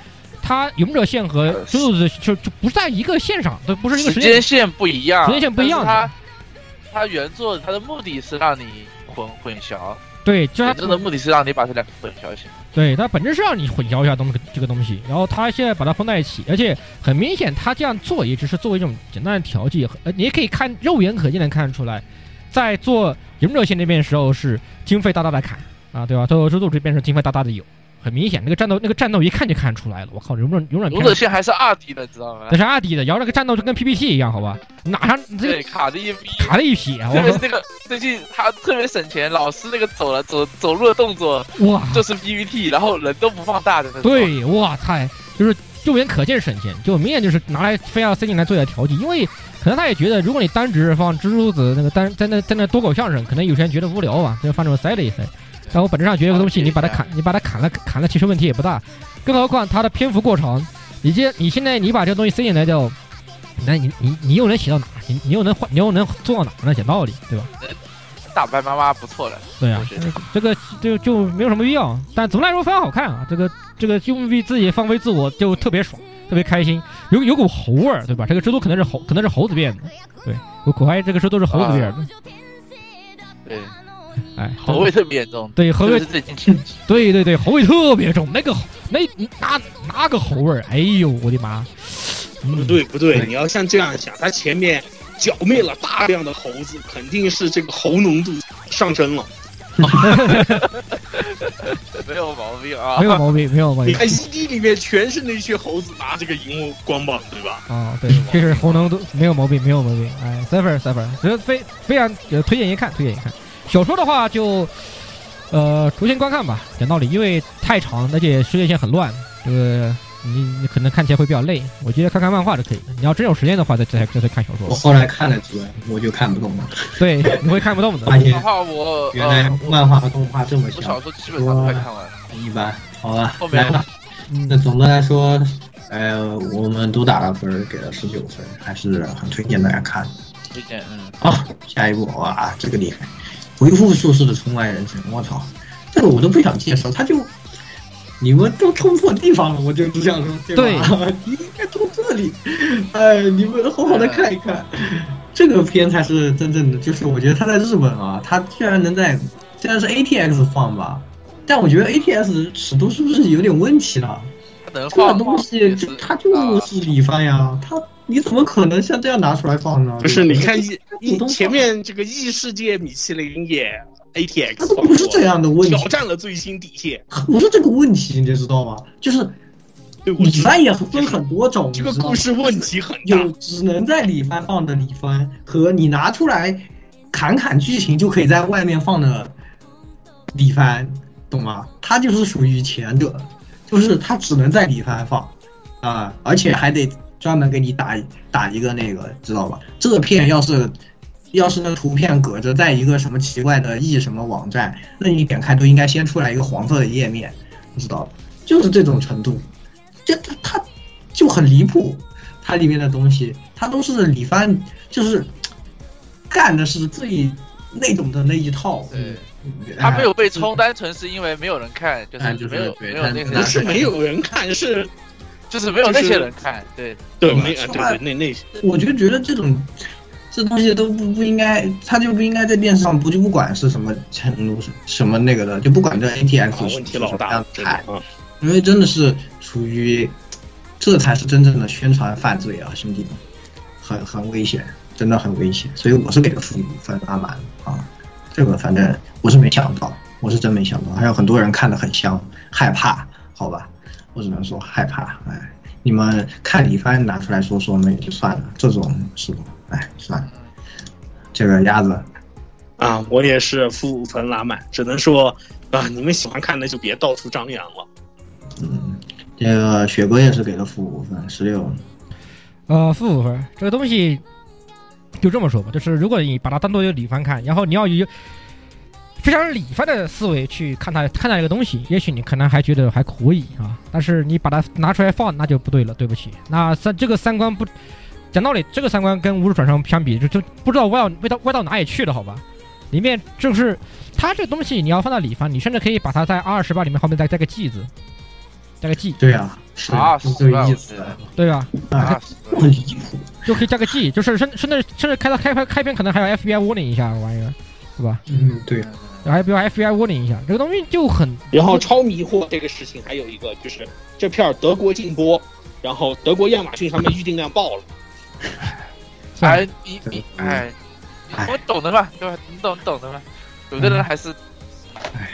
它勇者线和蜘蛛子就就不在一个线上，都不是一个时时间间线不一样，时间线不一样它它原作它的目的是让你混混淆，对，就是它原作的目的是让你把这两个混淆一下。对，它本质是让你混淆一下东这个东西，然后它现在把它放在一起，而且很明显，它这样做也只是作为一种简单的调剂，呃，你也可以看肉眼可见的看出来，在做勇者线那边的时候是经费大大的砍啊，对吧？斗罗之路这边是经费大大的有，很明显，那个战斗那个战斗一看就看出来了，我靠，勇者勇者勇者线还是二 D 的，知道吗那？是二 D 的，然后那个战斗就跟 PPT 一样，好吧？哪上这对，个卡的一逼。卡的一匹，特别是我那个最近他特别省钱，老师那个走了走走路的动作哇，就是 PPT，然后人都不放大的那种。对，哇塞，就是肉眼可见省钱，就明显就是拿来非要塞进来做点调剂，因为可能他也觉得，如果你单只是放蜘蛛子那个单在那在那多口相声，可能有些人觉得无聊吧，就放这么塞了一塞。但我本质上觉得这个东西你把它砍，你把它砍了砍了，其实问题也不大，更何况它的篇幅过长，你这你现在你把这个东西塞进来就，那你你你又能写到哪？你你又能换你又能做到哪呢？讲道理，对吧？大白妈妈不错了。对啊这个就就没有什么必要。但总的来说非常好看啊，这个这个就为自己放飞自我就特别爽，特别开心，有有股猴味儿，对吧？这个蜘蛛可能是猴，可能是猴子变的，对我我怀疑这个蜘蛛是猴子变的，对，哎，喉味特别严重。对，喉味特别是最近对 对对，猴味特别重，那个那那那个喉味儿，哎呦我的妈！不嗯，对不对，你要像这样想，他前面剿灭了大量的猴子，肯定是这个喉浓度上升了。没有毛病啊没。有毛病，没有毛病你看 ED 里面全是那些猴子拿这个荧幕光棒，对吧？啊，对，这是猴能都没有毛病，没有毛病，哎，三分儿三分儿，觉得非非常呃推荐一看，推荐一看。小说的话就呃逐渐观看吧，讲道理，因为太长，而且时间线很乱，这个你你可能看起来会比较累。我觉得看看漫画就可以的。你要真有时间的话，再再再再看小说。我后来看了几本，我就看不懂了。对，你会看不懂的。漫画我原来呃漫画和动画这么像我小，说基本上都快看完了。一般。好吧后，面来吧。那总的来说，呃，我们都打了分，给了十九分，还是很推荐大家看的。推荐，嗯，好，下一步哇，这个厉害，回复术士的重来人生，我操，这个我都不想介绍，他就你们都冲错地方了，我就只想说，对吧？你应该冲这里，哎，你们好好的看一看，这个片才是真正的，就是我觉得他在日本啊，他居然能在虽然是 ATX 放吧，但我觉得 ATX 尺度是不是有点问题了？这个东西就它就是里番呀，它你怎么可能像这样拿出来放呢？不是，你看异异前面这个异世界米其林也 ATX 它都不是这样的问题挑战了最新底线。不是这个问题，你知道吗？就是里番也分很多种，这个故事问题很大有。只能在里番放的里番，和你拿出来砍砍剧情就可以在外面放的里番，懂吗？它就是属于前者，就是它只能在里番放啊，而且还得专门给你打打一个那个，知道吧？这片要是要是那图片搁着在一个什么奇怪的 E 什么网站，那你点开都应该先出来一个黄色的页面，你知道吧？就是这种程度，这它它就很离谱，它里面的东西，它都是李帆，就是干的是最那种的那一套。对，嗯它没有被。哎冲，单纯是因为没有人看，就是是没有没有那个不是没有人看，是就是没有那些人看，对，对嗯没啊对对那那我就觉得这种这东西都不不应该，他就不应该在电视上不就不管是什么程度什什么那个的，就不管这 ATX 问题老大是什么样，真的。因为真的是属于这才是真正的宣传犯罪啊，兄弟们，很很危险，真的很危险，所以我是给的负五分阿满啊，这个反正我是没想到，我是真没想到，还有很多人看得很香，害怕，好吧，我只能说害怕，哎，你们看李帆拿出来说说那也就算了，这种是吧？哎，算了，这个鸭子，啊，我也是负五分拉满，只能说啊，你们喜欢看的就别到处张扬了。嗯，这个雪哥也是给了负五分，十六，呃，负五分，这个东西就这么说吧，就是如果你把它当做一个李帆看，然后你要以非常理发的思维去看它看待这个东西，也许你可能还觉得还可以啊，但是你把它拿出来放，那就不对了，对不起。那三这个三观不讲道理，这个三观跟《无主转生》相比，就就不知道歪到歪到歪到哪里去了，好吧？里面就是它这个东西，你要放到李番，你甚至可以把它在二十八里面后面再加个 G 字，加个 G，对啊，是啊是这个意思对吧？啊，啊，很离谱。就可以加个 G，就是甚甚至甚至开到开开开篇可能还有 FBI warning 一下玩意儿，是吧？嗯，对，还比如 FBI warning 一下，这个东西就很然后超迷惑这个事情还有一个就是这片儿德国禁播，然后德国亚马逊上面预订量爆了。哎，你你哎，哎我懂的嘛，对吧？你懂你懂的嘛。有的人还是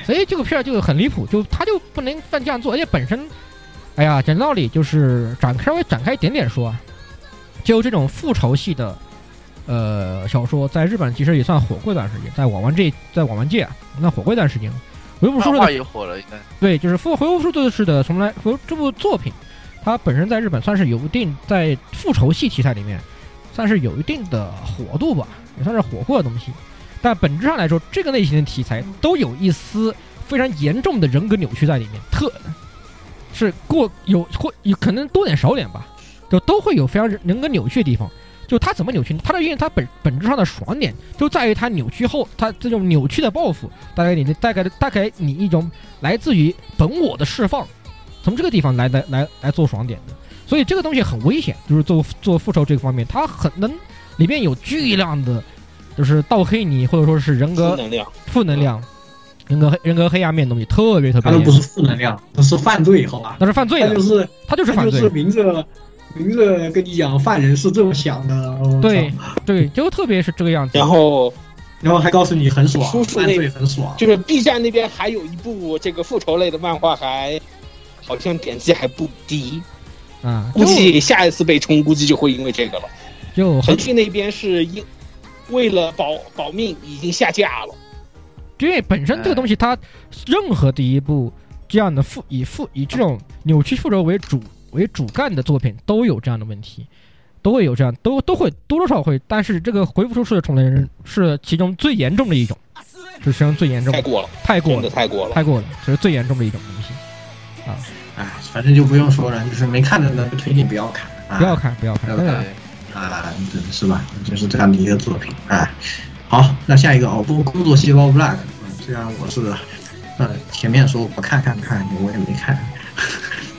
所以这个片儿就很离谱，就他就不能犯这样做，而且本身，哎呀，讲道理就是展开稍微展开一点点说啊，就这种复仇系的呃小说，在日本其实也算火过一段时间，在网文这在网文界啊，那火过一段时间了。回复漫画说的也火了，应该对，就是复回复数字是的从来回这部作品，它本身在日本算是有一定在复仇系题材里面，算是有一定的火度吧，也算是火过的东西。但本质上来说，这个类型的题材都有一丝非常严重的人格扭曲在里面，特是过有会有可能多点少点吧，就都会有非常人格扭曲的地方。就他怎么扭曲？他的因为他本本质上的爽点就在于他扭曲后，他这种扭曲的报复带给你的带给带给你一种来自于本我的释放，从这个地方来来来来做爽点的。所以这个东西很危险，就是做做复仇这个方面，它很能里面有巨量的，就是倒黑你或者说是人格负能量，负能量、人格黑人格黑暗面的东西，特别特别严重。他都不是负能量，那是犯罪，好吧？那是犯罪的他就，是他就是犯罪就是。明着明着跟你讲，犯人是这么想的，我对对，就特别是这个样子。然后然后还告诉你很爽犯罪很爽，就是 B 站那边还有一部这个复仇类的漫画，还好像点击还不低，啊，估计下一次被冲，估计就会因为这个了。就很腾讯那边是因为了保保命已经下架了。因为本身这个东西，它任何第一部这样的复以复以这种扭曲复仇为主为主干的作品都有这样的问题，都会有这样，都都会多多少少会，但是这个回复出式的重连人是其中最严重的一种，是实际上最严重的，太过了，太过了，太过了。太过了，这是最严重的一种东西啊，哎，反正就不用说了，就是没看的呢，推荐不要看，啊、不要看，不要看，啊，对是吧？就是这样的一个作品，哎，好，那下一个哦，不工作细胞 Black，嗯，虽然我是，呃，前面说我看看看，我也没看，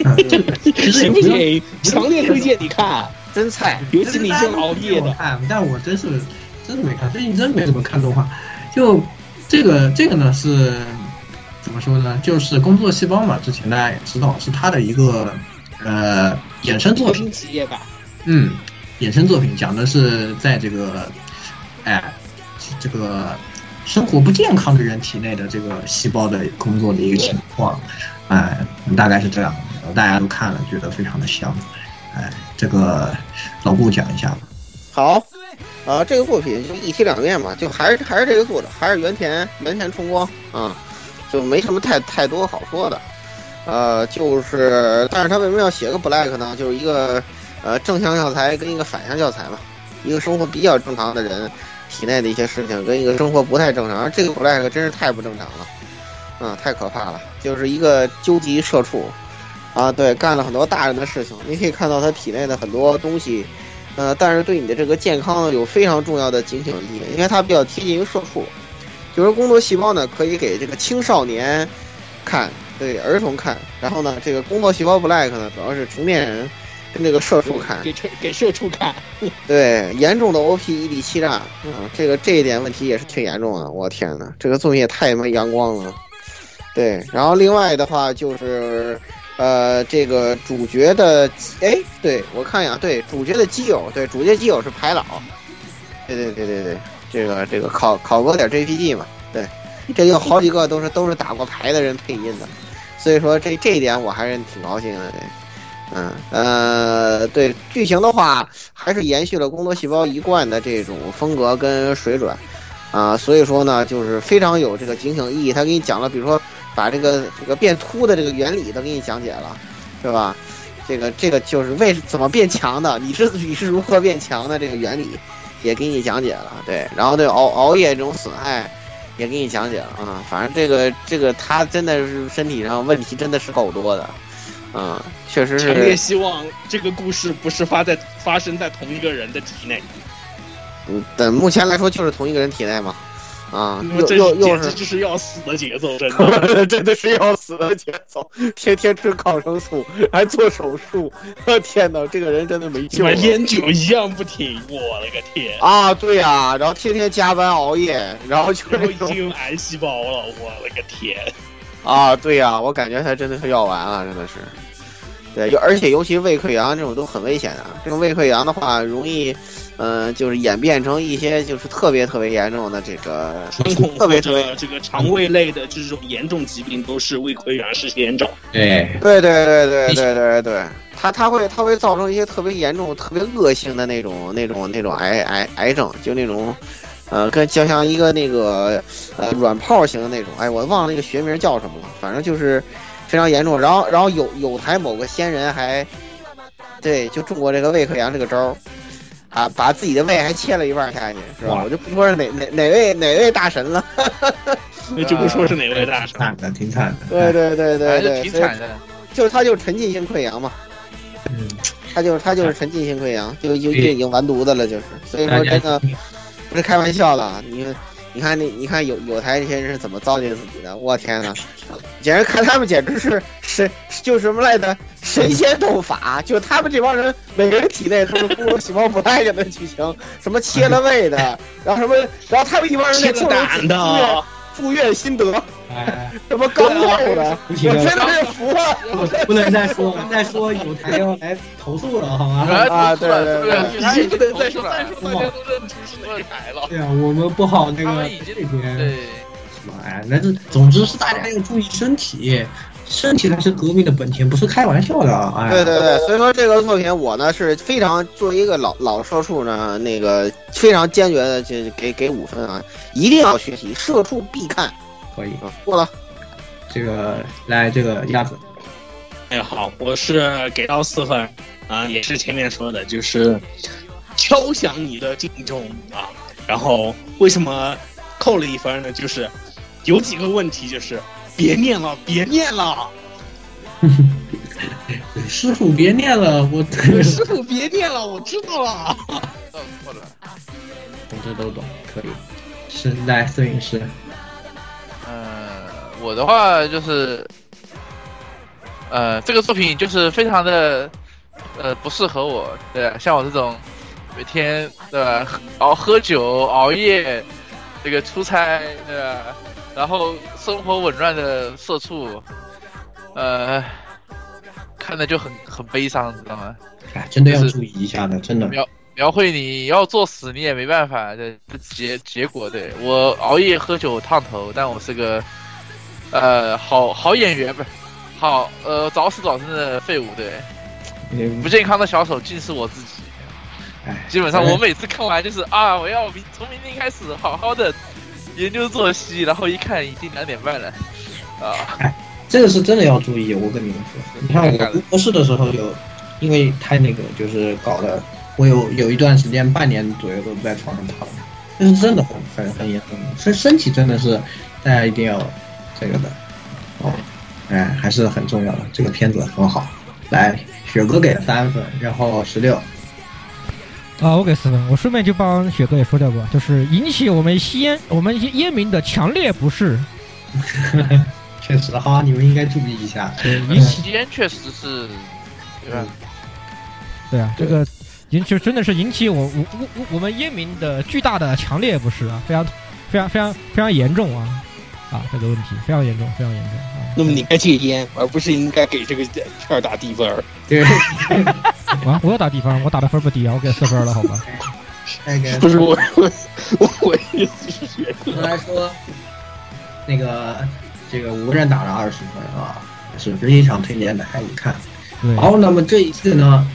嗯，这其实也不行？强烈推荐你看，真菜，尤其你是熬夜的。看，但我真是真是没看，最近真没怎么看动画。就这个这个呢是怎么说呢？就是工作细胞嘛，之前大家也知道是他的一个呃衍生作品，企业吧，嗯，衍生作品讲的是在这个哎这个生活不健康的人体内的这个细胞的工作的一个情况，哎，大概是这样的，大家都看了，觉得非常的香，哎，这个老顾讲一下吧。好，啊、这个作品就一体两面嘛，就还是还是这个作者，还是原田原田充光啊、就没什么太太多好说的，呃，就是，但是他为什么要写个 black 呢？就是一个呃正向教材跟一个反向教材嘛，一个生活比较正常的人体内的一些事情，跟一个生活不太正常，而这个 black 真是太不正常了，嗯，太可怕了，就是一个究极社畜，啊，对，干了很多大人的事情，你可以看到他体内的很多东西。呃，但是对你的这个健康有非常重要的警醒意义，因为它比较贴近于社畜。就是工作细胞呢，可以给这个青少年看，对儿童看。然后呢，这个工作细胞 Black 呢，主要是成年人跟这个社畜看。给社给社畜看。对，严重的 OP 异地欺诈，嗯，这个这一点问题也是挺严重的。我天呐，这个作品也太没阳光了。对，然后另外的话就是。呃，这个主角的，哎，对我看一下，对主角的基友，对主角基友是排老，对对对对对，这个这个考考过点 JPG 嘛，对，这有好几个都是都是打过牌的人配音的，所以说这这一点我还是挺高兴的，对，嗯呃，对剧情的话还是延续了工作细胞一贯的这种风格跟水准，啊，所以说呢，就是非常有这个警醒意义，他给你讲了，比如说。把这个这个变秃的这个原理都给你讲解了，是吧？这个这个就是为怎么变强的，你是你是如何变强的这个原理也给你讲解了，对。然后对熬熬夜这种损害也给你讲解了啊。反正这个这个他真的是身体上问题真的是够多的，嗯，确实是。强烈希望这个故事不是发在发生在同一个人的体内。嗯，但目前来说就是同一个人体内嘛。啊，又这又又是简直就是要死的节奏，真的，真的是要死的节奏，天天吃抗生素，还做手术，天哪，这个人真的没救了。烟酒一样不停，我的个天！啊，对呀、啊，然后天天加班熬夜，然后就已经癌细胞了，我的个天！啊，对呀、啊，我感觉他真的是要完了，真的是。对，就而且尤其胃溃疡这种都很危险的，这种胃溃疡的话容易。嗯、呃，就是演变成一些就是特别特别严重的这个特别特别这个肠胃类的这种严重疾病都是胃溃疡是先兆。对对对对对对对对，它它会它会造成一些特别严重、特别恶性的那种那种那种癌癌癌症，就那种呃跟就像一个那个呃软泡型的那种，哎，我忘了那个学名叫什么了，反正就是非常严重。然后然后有有台某个仙人还对就中过这个胃溃疡这个招儿。啊，把自己的胃还切了一半下去，是吧？我就不说是哪哪哪位哪位大神了，那就不说是哪位大神，惨的，挺惨的。对对对对对，挺惨的。就他就是沉浸性溃疡嘛，嗯，他就是他就是沉浸性溃疡，就就就已经完犊子了，就是。所以说真的不是开玩笑的，你你看那你看有有台这些人是怎么糟践自己的，我天呐，简直看他们简直是神，就什么来的神仙斗法，就他们这帮人每个人体内都是骷髅细胞不太的剧情，什么切了胃的，然后什么，然后他们一帮人那做胆的住院心得。哎，什么高傲的，我真的是服了！不能再说，再说有台要来投诉了，好吗？啊，对对对，已经不能再说，再说大家都认出是哪台了。对啊，我们不好那个这边，对，哎，那这，总之是大家要注意身体，身体才是革命的本钱，不是开玩笑的啊！哎，对对对，所以说这个作品我呢是非常作为一个老老社畜呢，那个非常坚决的就给给五分啊，一定要学习，社畜必看。可以啊，过了。这个来，这个鸭子，哎，好，我是给到四分啊，也是前面说的，就是敲响你的警钟啊。然后为什么扣了一分呢？就是有几个问题，就是别念了，别念了，师傅别念了，我 师傅别念了，我知道了。错了，懂这都懂，可以。是来摄影师，嗯，我的话就是，呃，这个作品就是非常的，呃，不适合我。对，像我这种每天对吧，熬喝酒、熬夜，这个出差对吧，然后生活紊乱的社畜，呃，看着就很很悲伤，知道吗？哎，真的要注意一下的，真的。描描绘你要作死，你也没办法的结结果。对我熬夜喝酒烫头，但我是个呃好好演员不是好呃早死早生的废物。对，嗯不健康的小丑竟是我自己。哎，基本上我每次看完就是啊，我要明从明天开始好好的研究作息，然后一看已经两点半了。啊。这个是真的要注意，我跟你们说，你看我读博士的时候有，因为太那个就是搞的，我有有一段时间半年左右都在床上躺，这是真的很很很严重的，所以身体真的是大家一定要这个的。哦，哎，还是很重要的。这个片子很好，来，雪哥给三分，然后十六，啊，我给四分。我顺便就帮雪哥也说掉吧，就是引起我们吸烟我们烟民的强烈不适。确实哈，你们应该注意一下。引起烟确实是，对吧？对啊，这个引起真的是引起我我我我们烟民的巨大的强烈不适啊，非常非常非常非常严重啊啊，这个问题非常严重，非常严重啊。那么你该戒烟，而不是应该给这个片儿打低分儿。对，啊，我要打低分，我打的分不低啊，我给四分了，好吧？那个不是我我我我意思是来说，那个这个无人打了二十分啊，是非常推荐大家一看。对，好，那么这一次呢，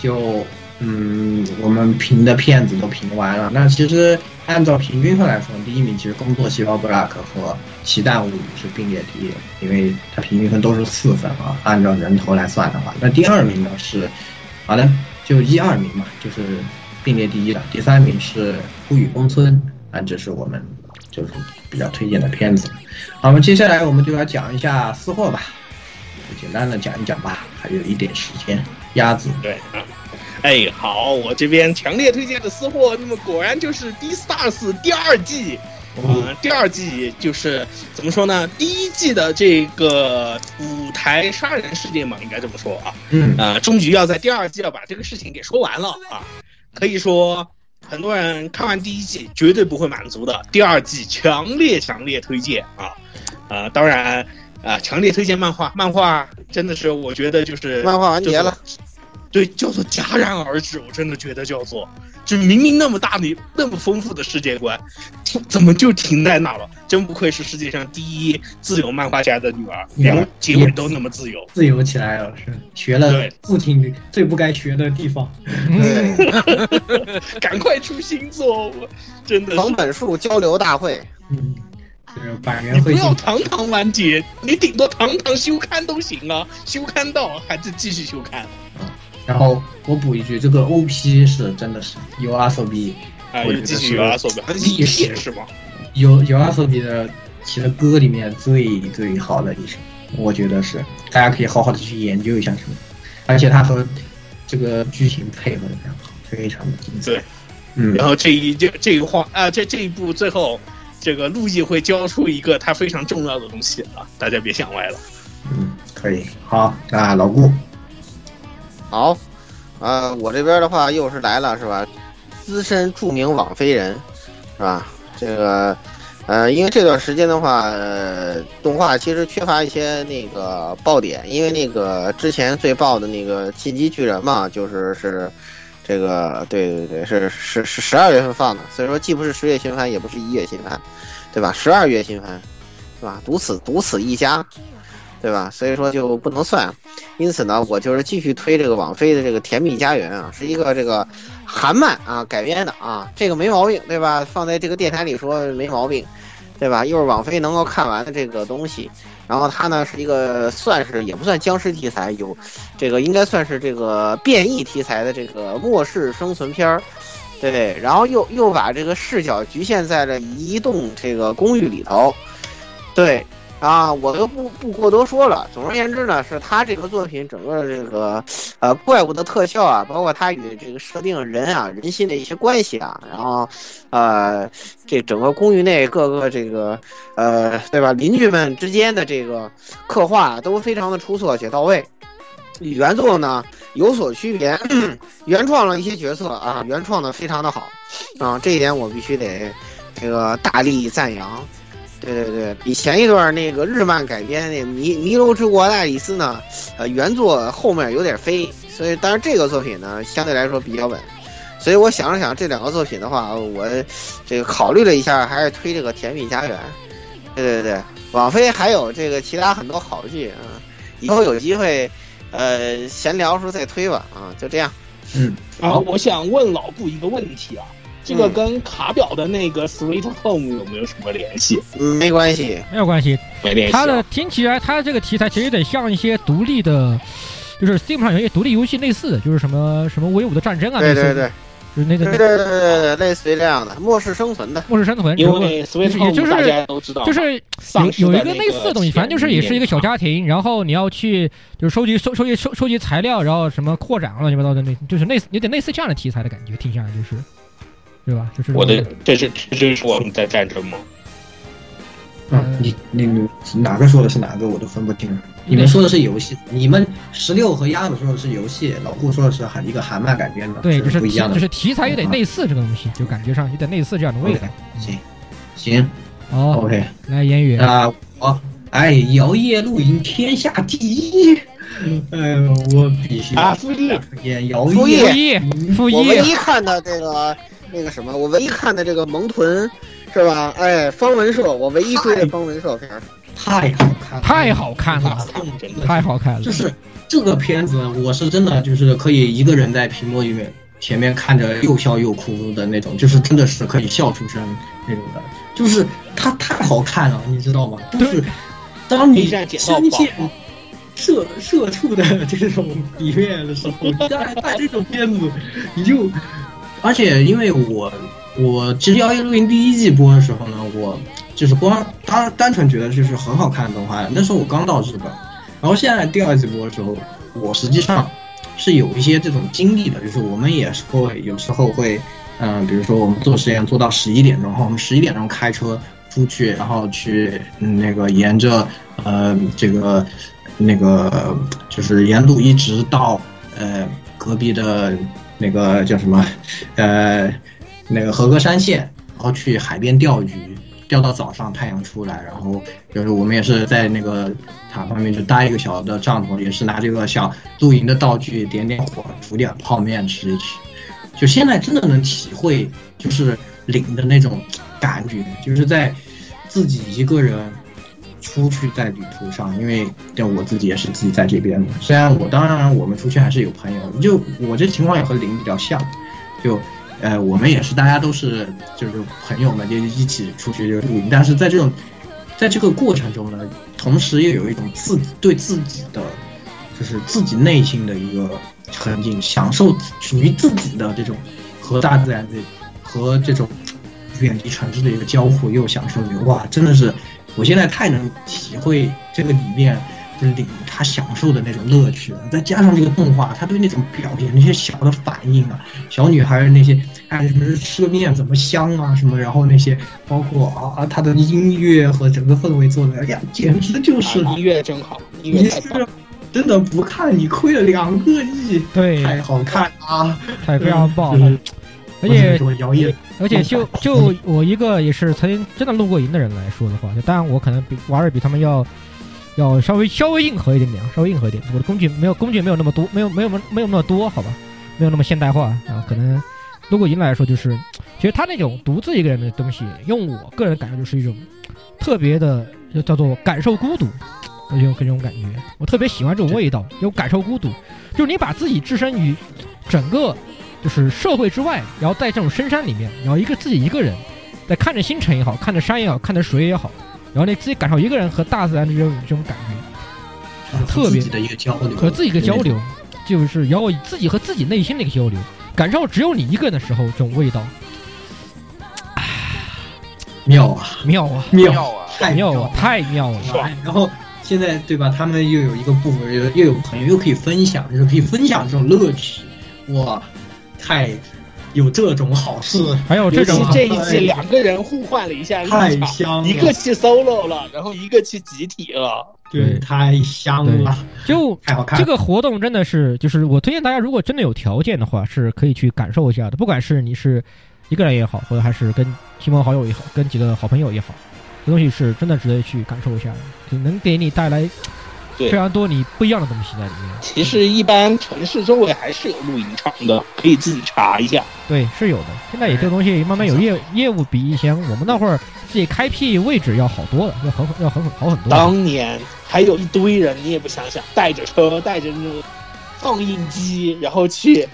就嗯，我们评的片子都评完了。那其实按照平均分来说，第一名其实《工作细胞 Black》和《奇蛋物语》是并列第一，因为它平均分都是四分啊。按照人头来算的话，那第二名呢是，好的，就一二名嘛，就是并列第一了。第三名是《孤雨风村》，啊，这是我们就是比较推荐的片子。好，我们接下来我们就来讲一下私货吧，简单的讲一讲吧，还有一点时间。鸭子，对啊。哎，好，我这边强烈推荐的私货，那么果然就是《D Stars》第二季。呃，第二季就是怎么说呢？第一季的这个舞台杀人事件嘛，应该这么说啊。嗯呃，终于要在第二季要把这个事情给说完了啊。可以说，很多人看完第一季绝对不会满足的，第二季强烈强烈推荐啊。呃，当然啊、强烈推荐漫画，漫画真的是我觉得就是漫画完结了。对，叫做戛然而止，我真的觉得叫做，就明明那么大的、那么丰富的世界观，停怎么就停在那了？真不愧是世界上第一自由漫画家的女儿，连结尾都那么自由。自由起来了，是学了对父亲最不该学的地方。赶快出新作，我真的藤本树交流大会，嗯，就是百你不要堂堂完结，你顶多堂堂休刊都行啊，休刊到还是继续休刊然后我补一句，这个 OP 是真的是有阿索比，啊，我继续是有阿索比，历史也是吗？有有阿索比的其实歌里面最最好的一首，我觉得是大家可以好好的去研究一下什么，而且它和这个剧情配合的非常好，非常的精彩。对，嗯，然后这一这这一话啊，这这一步最后，这个陆毅会交出一个他非常重要的东西啊，大家别想歪了。嗯，可以，好，那老顾，好，呃，我这边的话又是来了是吧？资深著名网飞人，是吧？这个，呃，因为这段时间的话，动画其实缺乏一些那个爆点，因为那个之前最爆的那个《进击巨人》嘛，就是是这个，对对对，是十是十二月份放的，所以说既不是十月新番，也不是一月新番，对吧？十二月新番，是吧？独此独此一家，对吧？所以说就不能算。因此呢，我就是继续推这个网飞的这个《甜蜜家园》啊，是一个这个韩漫啊改编的啊，这个没毛病，对吧？放在这个电台里说没毛病，对吧？又是网飞能够看完的这个东西，然后它呢是一个算是也不算僵尸题材，有这个应该算是这个变异题材的这个末世生存片儿，对，然后又又把这个视角局限在了一栋这个公寓里头，对。啊，我就不不过多说了。总而言之呢，是他这个作品整个这个，呃，怪物的特效啊，包括他与这个设定人啊、人心的一些关系啊，然后，呃，这整个公寓内各个这个，呃，对吧？邻居们之间的这个刻画都非常的出色且到位。与原作呢有所区别，原创了一些角色啊，原创的非常的好，啊，这一点我必须得这个大力赞扬。对对对，比前一段那个日漫改编那《迷迷楼之国的爱丽丝》呢，呃，原作后面有点飞，所以但是这个作品呢相对来说比较稳，所以我想了想这两个作品的话，我这个考虑了一下，还是推这个《甜蜜家园》。对对对，网飞还有这个其他很多好剧啊，以后有机会，呃，闲聊时候再推吧啊，就这样。嗯，啊，我想问老布一个问题啊。这个跟卡表的那个 Sweet Home 有没有什么联系？嗯，没关系，没有关系，没联系。它的听起来，它这个题材其实有点像一些独立的，就是 Steam 上有一些独立游戏类似的，就是什么什么威武的战争啊，对对对，就是那个，对对对对对，类似于这样的末世生存的，末世生存，因为 Home 大家都知道，就是有有一个类似的东西，反正就是也是一个小家庭，然后你要去就是收集收收集收收集材料，然后什么扩展乱七八糟的那，就是类似有点类似这样的题材的感觉，听起来就是。对吧？就是我的，这是这就是我们在战争吗？嗯，你你你哪个说的是哪个，我都分不清。你们说的是游戏，你们十六和鸭子说的是游戏，老顾说的是韩一个韩漫改编的，对，就是不一样的，就是题材有点类似这个东西，就感觉上有点类似这样的味道。行行，哦，OK，来言语啊，我哎，摇曳露营天下第一，哎呦，我必须啊，负一，摇负一，负一，我唯一看的这个。那个什么，我唯一看的这个萌豚，是吧？哎，方文社，我唯一追的方文社片，太好看，太好看了，太好看了。就是这个片子，我是真的就是可以一个人在屏幕里面前面看着又笑又哭的那种，就是真的是可以笑出声那种的。就是它太好看了，你知道吗？就是当你深陷社社畜的这种里面的时候，再看这种片子，你就。而且因为我我其实《摇曳露营》第一季播的时候呢，我就是光单单纯觉得就是很好看的动画。那时候我刚到日本，然后现在第二季播的时候，我实际上是有一些这种经历的，就是我们也是会有时候会，嗯，比如说我们做实验做到十一点钟，然后我们十一点钟开车出去，然后去那个沿着呃这个那个就是沿路一直到呃隔壁的。那个叫什么，呃，那个和歌山县，然后去海边钓鱼，钓到早上太阳出来，然后就是我们也是在那个塔旁边就搭一个小的帐篷，也是拿这个小露营的道具，点点火，煮点泡面吃一吃。就现在真的能体会，就是领的那种感觉，就是在自己一个人。出去在旅途上，因为对我自己也是自己在这边的。虽然我当然我们出去还是有朋友，就我这情况也和林比较像，就呃我们也是大家都是就是朋友们就一起出去就露营，但是在这种在这个过程中呢，同时又有一种自对自己的就是自己内心的一个沉浸，享受属于自己的这种和大自然的和这种远离城市的一个交互，又享受哇，真的是。我现在太能体会这个里面就是领他享受的那种乐趣了，再加上这个动画，他对那种表演那些小的反应啊，小女孩那些哎什么吃个面怎么香啊什么，然后那些包括啊他的音乐和整个氛围做的，哎呀，简直就是音乐真好，音乐太棒，真的不看你亏了两个亿，对，太好看啊，太非常棒。而且，而且就 就我一个也是曾经真的露过营的人来说的话，就当然我可能比玩的比他们要要稍微稍微硬核一点点，稍微硬核一点。我的工具没有工具没有那么多，没有没有没有那么多，好吧，没有那么现代化啊。可能露过营来说，就是其实他那种独自一个人的东西，用我个人感受就是一种特别的叫做感受孤独，我就有这种感觉。我特别喜欢这种味道，有感受孤独，就是你把自己置身于整个。就是社会之外，然后在这种深山里面，然后一个自己一个人，在看着星辰也好看着山也好看着水也好，然然后你自己感受一个人和大自然的这种这种感觉，特别的一个交流，和自己的交流，就是然后自己和自己内心的一个交流，感受只有你一个人的时候这种味道，妙啊。妙啊。妙妙啊！太妙啊，太妙了！哎然后现在对吧？他们又有一个部分，又又有朋友，又可以分享，就是可以分享这种乐趣，哇，太有这种好事，还有这种这一季两个人互换了一下立太场，香了，一个去 solo 了，然后一个去集体了。对，太香了，就太好看。这个活动真的是，就是我推荐大家，如果真的有条件的话，是可以去感受一下的。不管是你是一个人也好，或者还是跟亲朋好友也好，跟几个好朋友也好，这东西是真的值得去感受一下的，就能给你带来对非常多你不一样的东西在里面。其实一般城市周围还是有露营场的，可以自己查一下。对，是有的。现在也这个东西慢慢有业业务比以前我们那会儿自己开辟位置要好多了，要很要很好很多。当年还有一堆人，你也不想想，带着车，带着那种放映机，然后去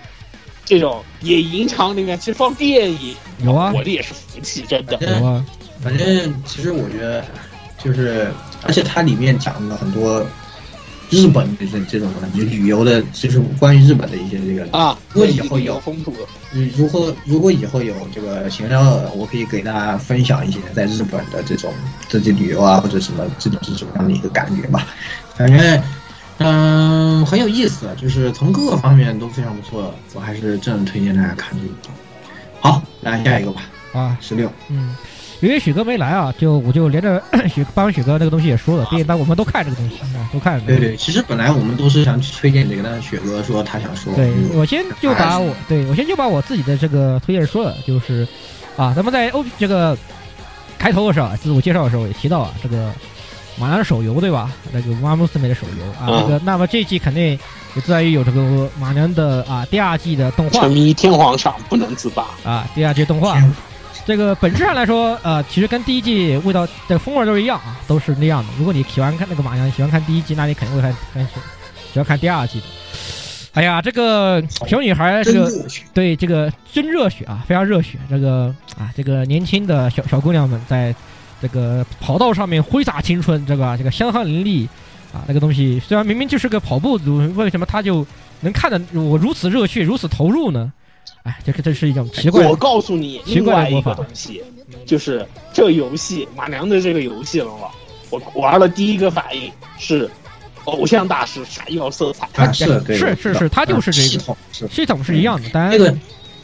这种野营场里面去放电影。有啊我的也是福气，真的。有啊，反正其实我觉得，就是而且它里面讲了很多日本的这这种旅游的，就是关于日本的一些这个啊，如果以后有风土，嗯，如果如果以后有这个闲聊，我可以给大家分享一些在日本的这种自己旅游啊，或者什么这种是什么样的一个感觉吧。反正，嗯，很有意思，就是从各个方面都非常不错，我还是真的推荐大家看这个。好，来下一个吧。啊，十六，嗯，由于许哥没来啊，就我就连着 许帮许哥那个东西也说了，毕竟当我们都看这个东西啊，都看。对对，其实本来我们都是想推荐这个，但是雪哥说他想说。对嗯我先就把我对我先就把我自己的这个推荐说了，就是啊，咱们在欧这个开头的时候啊，自我介绍的时候也提到啊，这个马良的手游对吧？那个乌拉姆斯美的手游啊，嗯这个那么这一季肯定也在于有这个马良的啊第二季的动画沉迷天皇上不能自拔。啊，第二季动画。这个本质上来说，呃，其实跟第一季味道这个风味都是一样啊，都是那样的。如果你喜欢看那个马娘，喜欢看第一季，那你肯定会看看喜喜欢看第二季的。哎呀，这个小女孩，这个真热血对这个真热血啊，非常热血。这个啊，这个年轻的小小姑娘们在这个跑道上面挥洒青春，这个这个香汗淋漓啊，那个东西虽然明明就是个跑步组，为什么她就能看得我如此热血，如此投入呢？哎，这个这是一种奇怪的。我告诉你，奇另外一个怪的魔法东西，就是这游戏马良的这个游戏了嘛，我玩了第一个反应是偶像大师闪耀色彩。啊，是对是是是，它就是这系统系统是一样的，当然这个游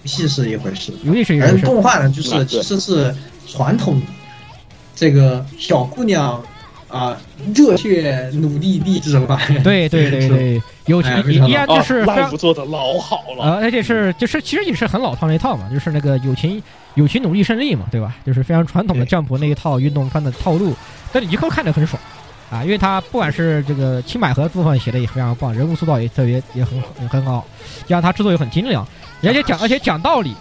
戏是一回事，游戏是一而回事。动画呢，就是其实是传统这个小姑娘啊热血努力励志吧。对对对对，友情哎非常依然哦就是非常，live 做的老好了。呃，而且是就是其实也是很老套那一套嘛，就是那个友情友情努力胜利嘛，对吧？就是非常传统的对 Jump 那一套运动番的套路，但你以后看着很爽啊，因为他不管是这个青百合部分写的也非常棒，人物塑造也特别也很也很好，加上他制作也很精良，而且讲而且讲道理，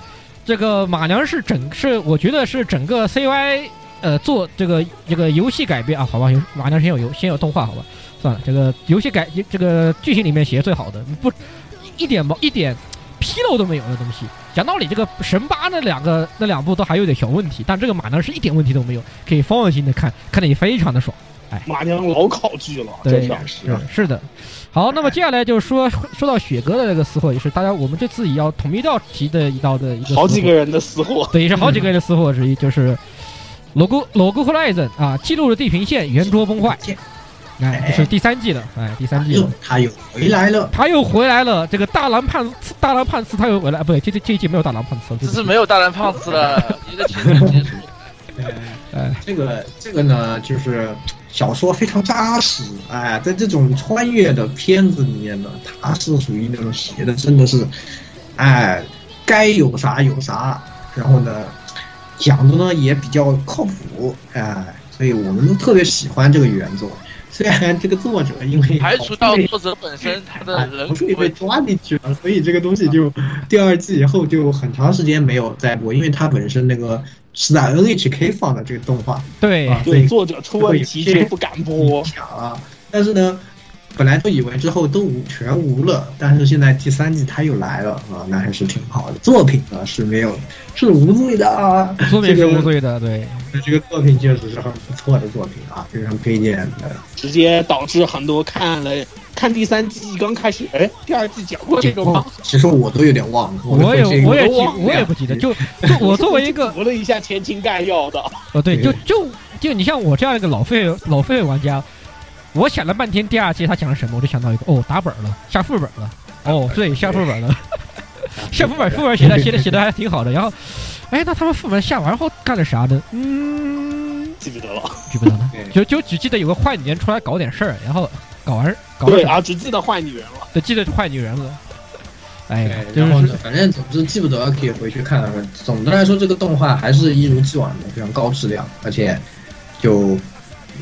这个马良是整是我觉得是整个 CY 呃做这个这个游戏改编啊，好吧，有马娘先有游先有动画好吧，算了，这个游戏改这个剧情里面写的最好的，不一点毛一点纰漏都没有的东西。讲道理，这个神八那两个那两部都还有点小问题，但这个马娘是一点问题都没有，可以放心的看，看得也非常的爽。哎马娘老考据了，对真的是是是的。好，那么接下来就是说说到雪哥的这个私货，也是大家我们这次也要统一到提的一道的一个好几个人的私货。对，也是好几个人的私货之一，就是罗古罗古 Horizon 啊，记录了地平线圆桌崩坏，哎，这是第三季的，哎，第三季了。他又回来了，他又回来了，这个大蓝胖次大蓝胖次他又回来，不对，这这这一季没有大蓝胖次，这是没有大蓝胖次了，一个情节结束。哎，这个这个呢，就是小说非常扎实，哎，在这种穿越的片子里面呢，他是属于那种写的真的是，哎，该有啥有啥，然后呢，讲的呢也比较靠谱，哎，所以我们都特别喜欢这个原作。虽然这个作者因为排除掉作者本身 他的人数被被抓进去了，所以这个东西就第二季以后就很长时间没有再播，因为它本身那个是在 NHK 放的这个动画，对啊对，作者出问题就不敢播。讲啊。但是呢，本来都以为之后都无全无了，但是现在第三季他又来了啊，那还是挺好的。作品呢是没有是无罪的啊，作品是无罪的，对，这个作品确实是很不错的作品啊，非常推荐的。直接导致很多看了看第三季刚开始，哎，第二季讲过这个吗？其实我都有点忘了，我也我也记我也不记得，就就我作为一个 读了一下前情概要的，哦对，就就就你像我这样一个老废老废玩家，我想了半天第二季他讲了什么，我就想到一个哦打本了，下副本了，哦对下副本了，下副本副本写的写的写的还挺好的，然后哎那他们副本下完后干了啥呢？嗯，记不得了。记不得了，就就只记得有个坏女人出来搞点事儿，然后搞完搞完对啊，只记得坏女人了。就记得坏女人了。哎呀，对，就是然后呢，反正总之记不得可以回去看看。总的来说，这个动画还是一如既往的非常高质量，而且就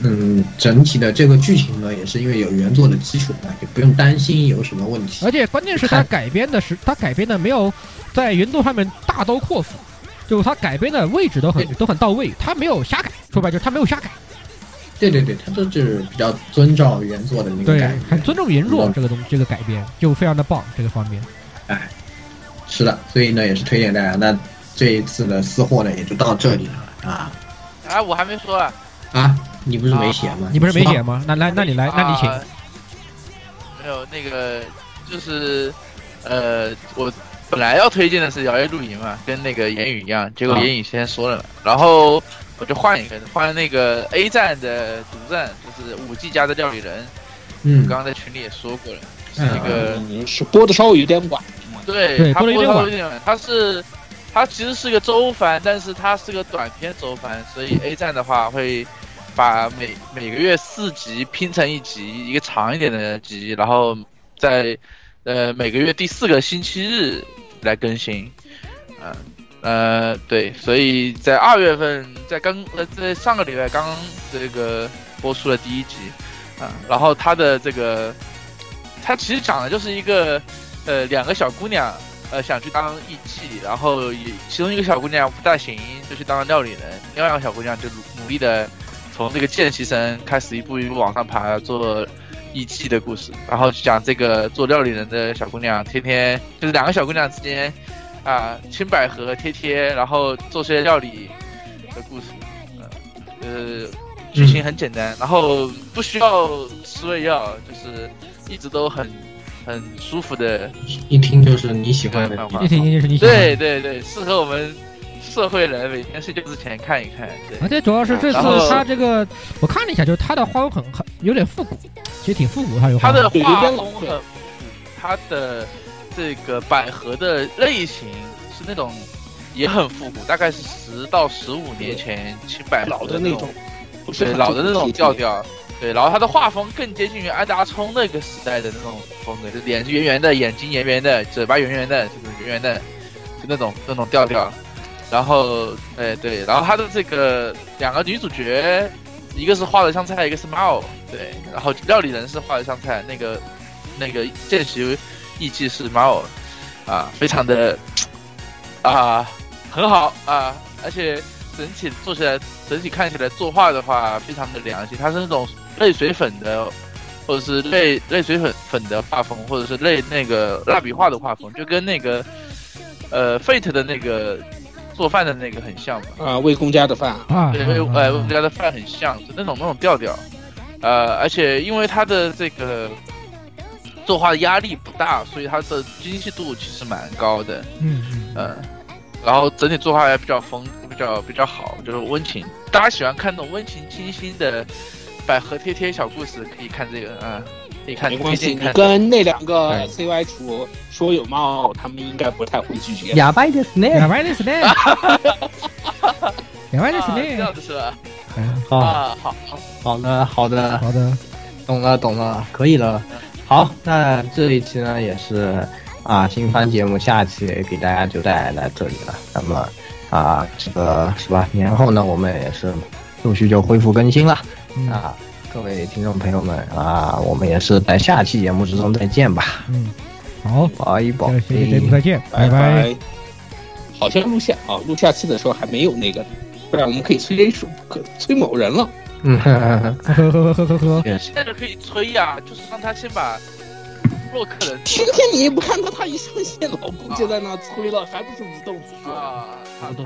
嗯，整体的这个剧情呢，也是因为有原作的基础嘛，也不用担心有什么问题。而且关键是他改编的是他改编的没有在原作上面大刀阔斧，就是他改编的位置都很都很到位，他没有瞎改，说白就是他没有瞎改，对对对，他这就是比较遵照原作的那个对，，很尊重原作这个东这个改编就非常的棒这个方面。哎，是的，所以呢也是推荐大家。那这一次的私货呢也就到这里了啊哎，我还没说啊，啊！你不是没写吗？你不是没写吗？那来，那你来，那你请。啊没有那个，就是呃，我本来要推荐的是《摇曳露营》嘛，跟那个言语一样，结果啊言语先说了嘛，然后我就换一个，换那个 A 站的独占，就是五 G 家的料理人，嗯刚刚在群里也说过了，是一个。嗯，是播的稍微有点晚。对，他播播得有点晚得有点晚，他是它其实是个周番，但是它是个短篇周番，所以 A 站的话会把每每个月四集拼成一集，一个长一点的集，然后在呃每个月第四个星期日来更新，嗯呃对，所以在二月份在刚呃在上个礼拜刚这个播出了第一集，啊、然后它的这个它其实讲的就是一个。呃，两个小姑娘，呃，想去当艺妓，然后其中一个小姑娘不大行，就去当了料理人，另外一个小姑娘就努努力的从这个见习生开始一步一步往上爬，做艺妓的故事，然后讲这个做料理人的小姑娘天天就是两个小姑娘之间啊，青百合贴贴，然后做些料理的故事，呃，呃，剧情很简单，然后不需要吃胃药，就是一直都很。很舒服的，一听就是你喜欢的一听就是你喜欢的。对对对，适合我们社会人每天睡觉之前看一看。对，而且主要是这次他这个，我看了一下，就是他的画风很很有点复古，其实挺复古，他有他的画风很复古，他的这个百合的类型是那种也很复古，大概是十到十五年前青百合老的那那种，不是对老的那种调调。对，然后他的画风更接近于安达充那个时代的那种风格，就脸是圆圆的，眼睛圆圆的，嘴巴圆圆的，就是圆圆的，就那种那种调调。然后，哎对，然后他的这个两个女主角，一个是画的香菜，一个是猫，对，然后料理人是画的香菜，那个那个见习艺伎是猫，啊，非常的啊很好啊，而且整体做起来，整体看起来作画的话非常的良心，它是那种泪水粉的，或者是泪泪水粉粉的画风，或者是泪那个蜡笔画的画风，就跟那个呃 Fate 的那个做饭的那个很像嘛。啊，魏公家的饭，啊，对，魏呃，我们家的饭很像，就那种那种调调，呃，而且因为它的这个作画的压力不大，所以它的精细度其实蛮高的，嗯嗯，嗯，然后整体作画也比较丰，比较比较好，就是温情。大家喜欢看那种温情清新的百合贴贴小故事，可以看这个啊，可以看，没关系，你推荐看。跟那两个哎 CY 主说有猫，他们应该不太会拒绝。哑巴ですねや。ばいですね。やばいです啊，这ね样。子是吧？嗯好啊，好，好好的好的，好的，懂了懂了，可以了。好，那这一期呢也是啊新番节目，下期给大家就带来这里了。那么啊这个是吧？年后呢我们也是陆续就恢复更新了 啊各位听众朋友们啊，我们也是在下期节目之中再见吧。嗯，好，保一，下期节目再见，拜拜。好像录下啊，录下期的时候还没有那个，不然我们可以催人催，可催某人了。嗯呵呵呵呵呵呵。现在可以催呀，就是让他先把洛克人。天天你不看他，他一上线，老公就在那催了，还不是无动于衷？无动。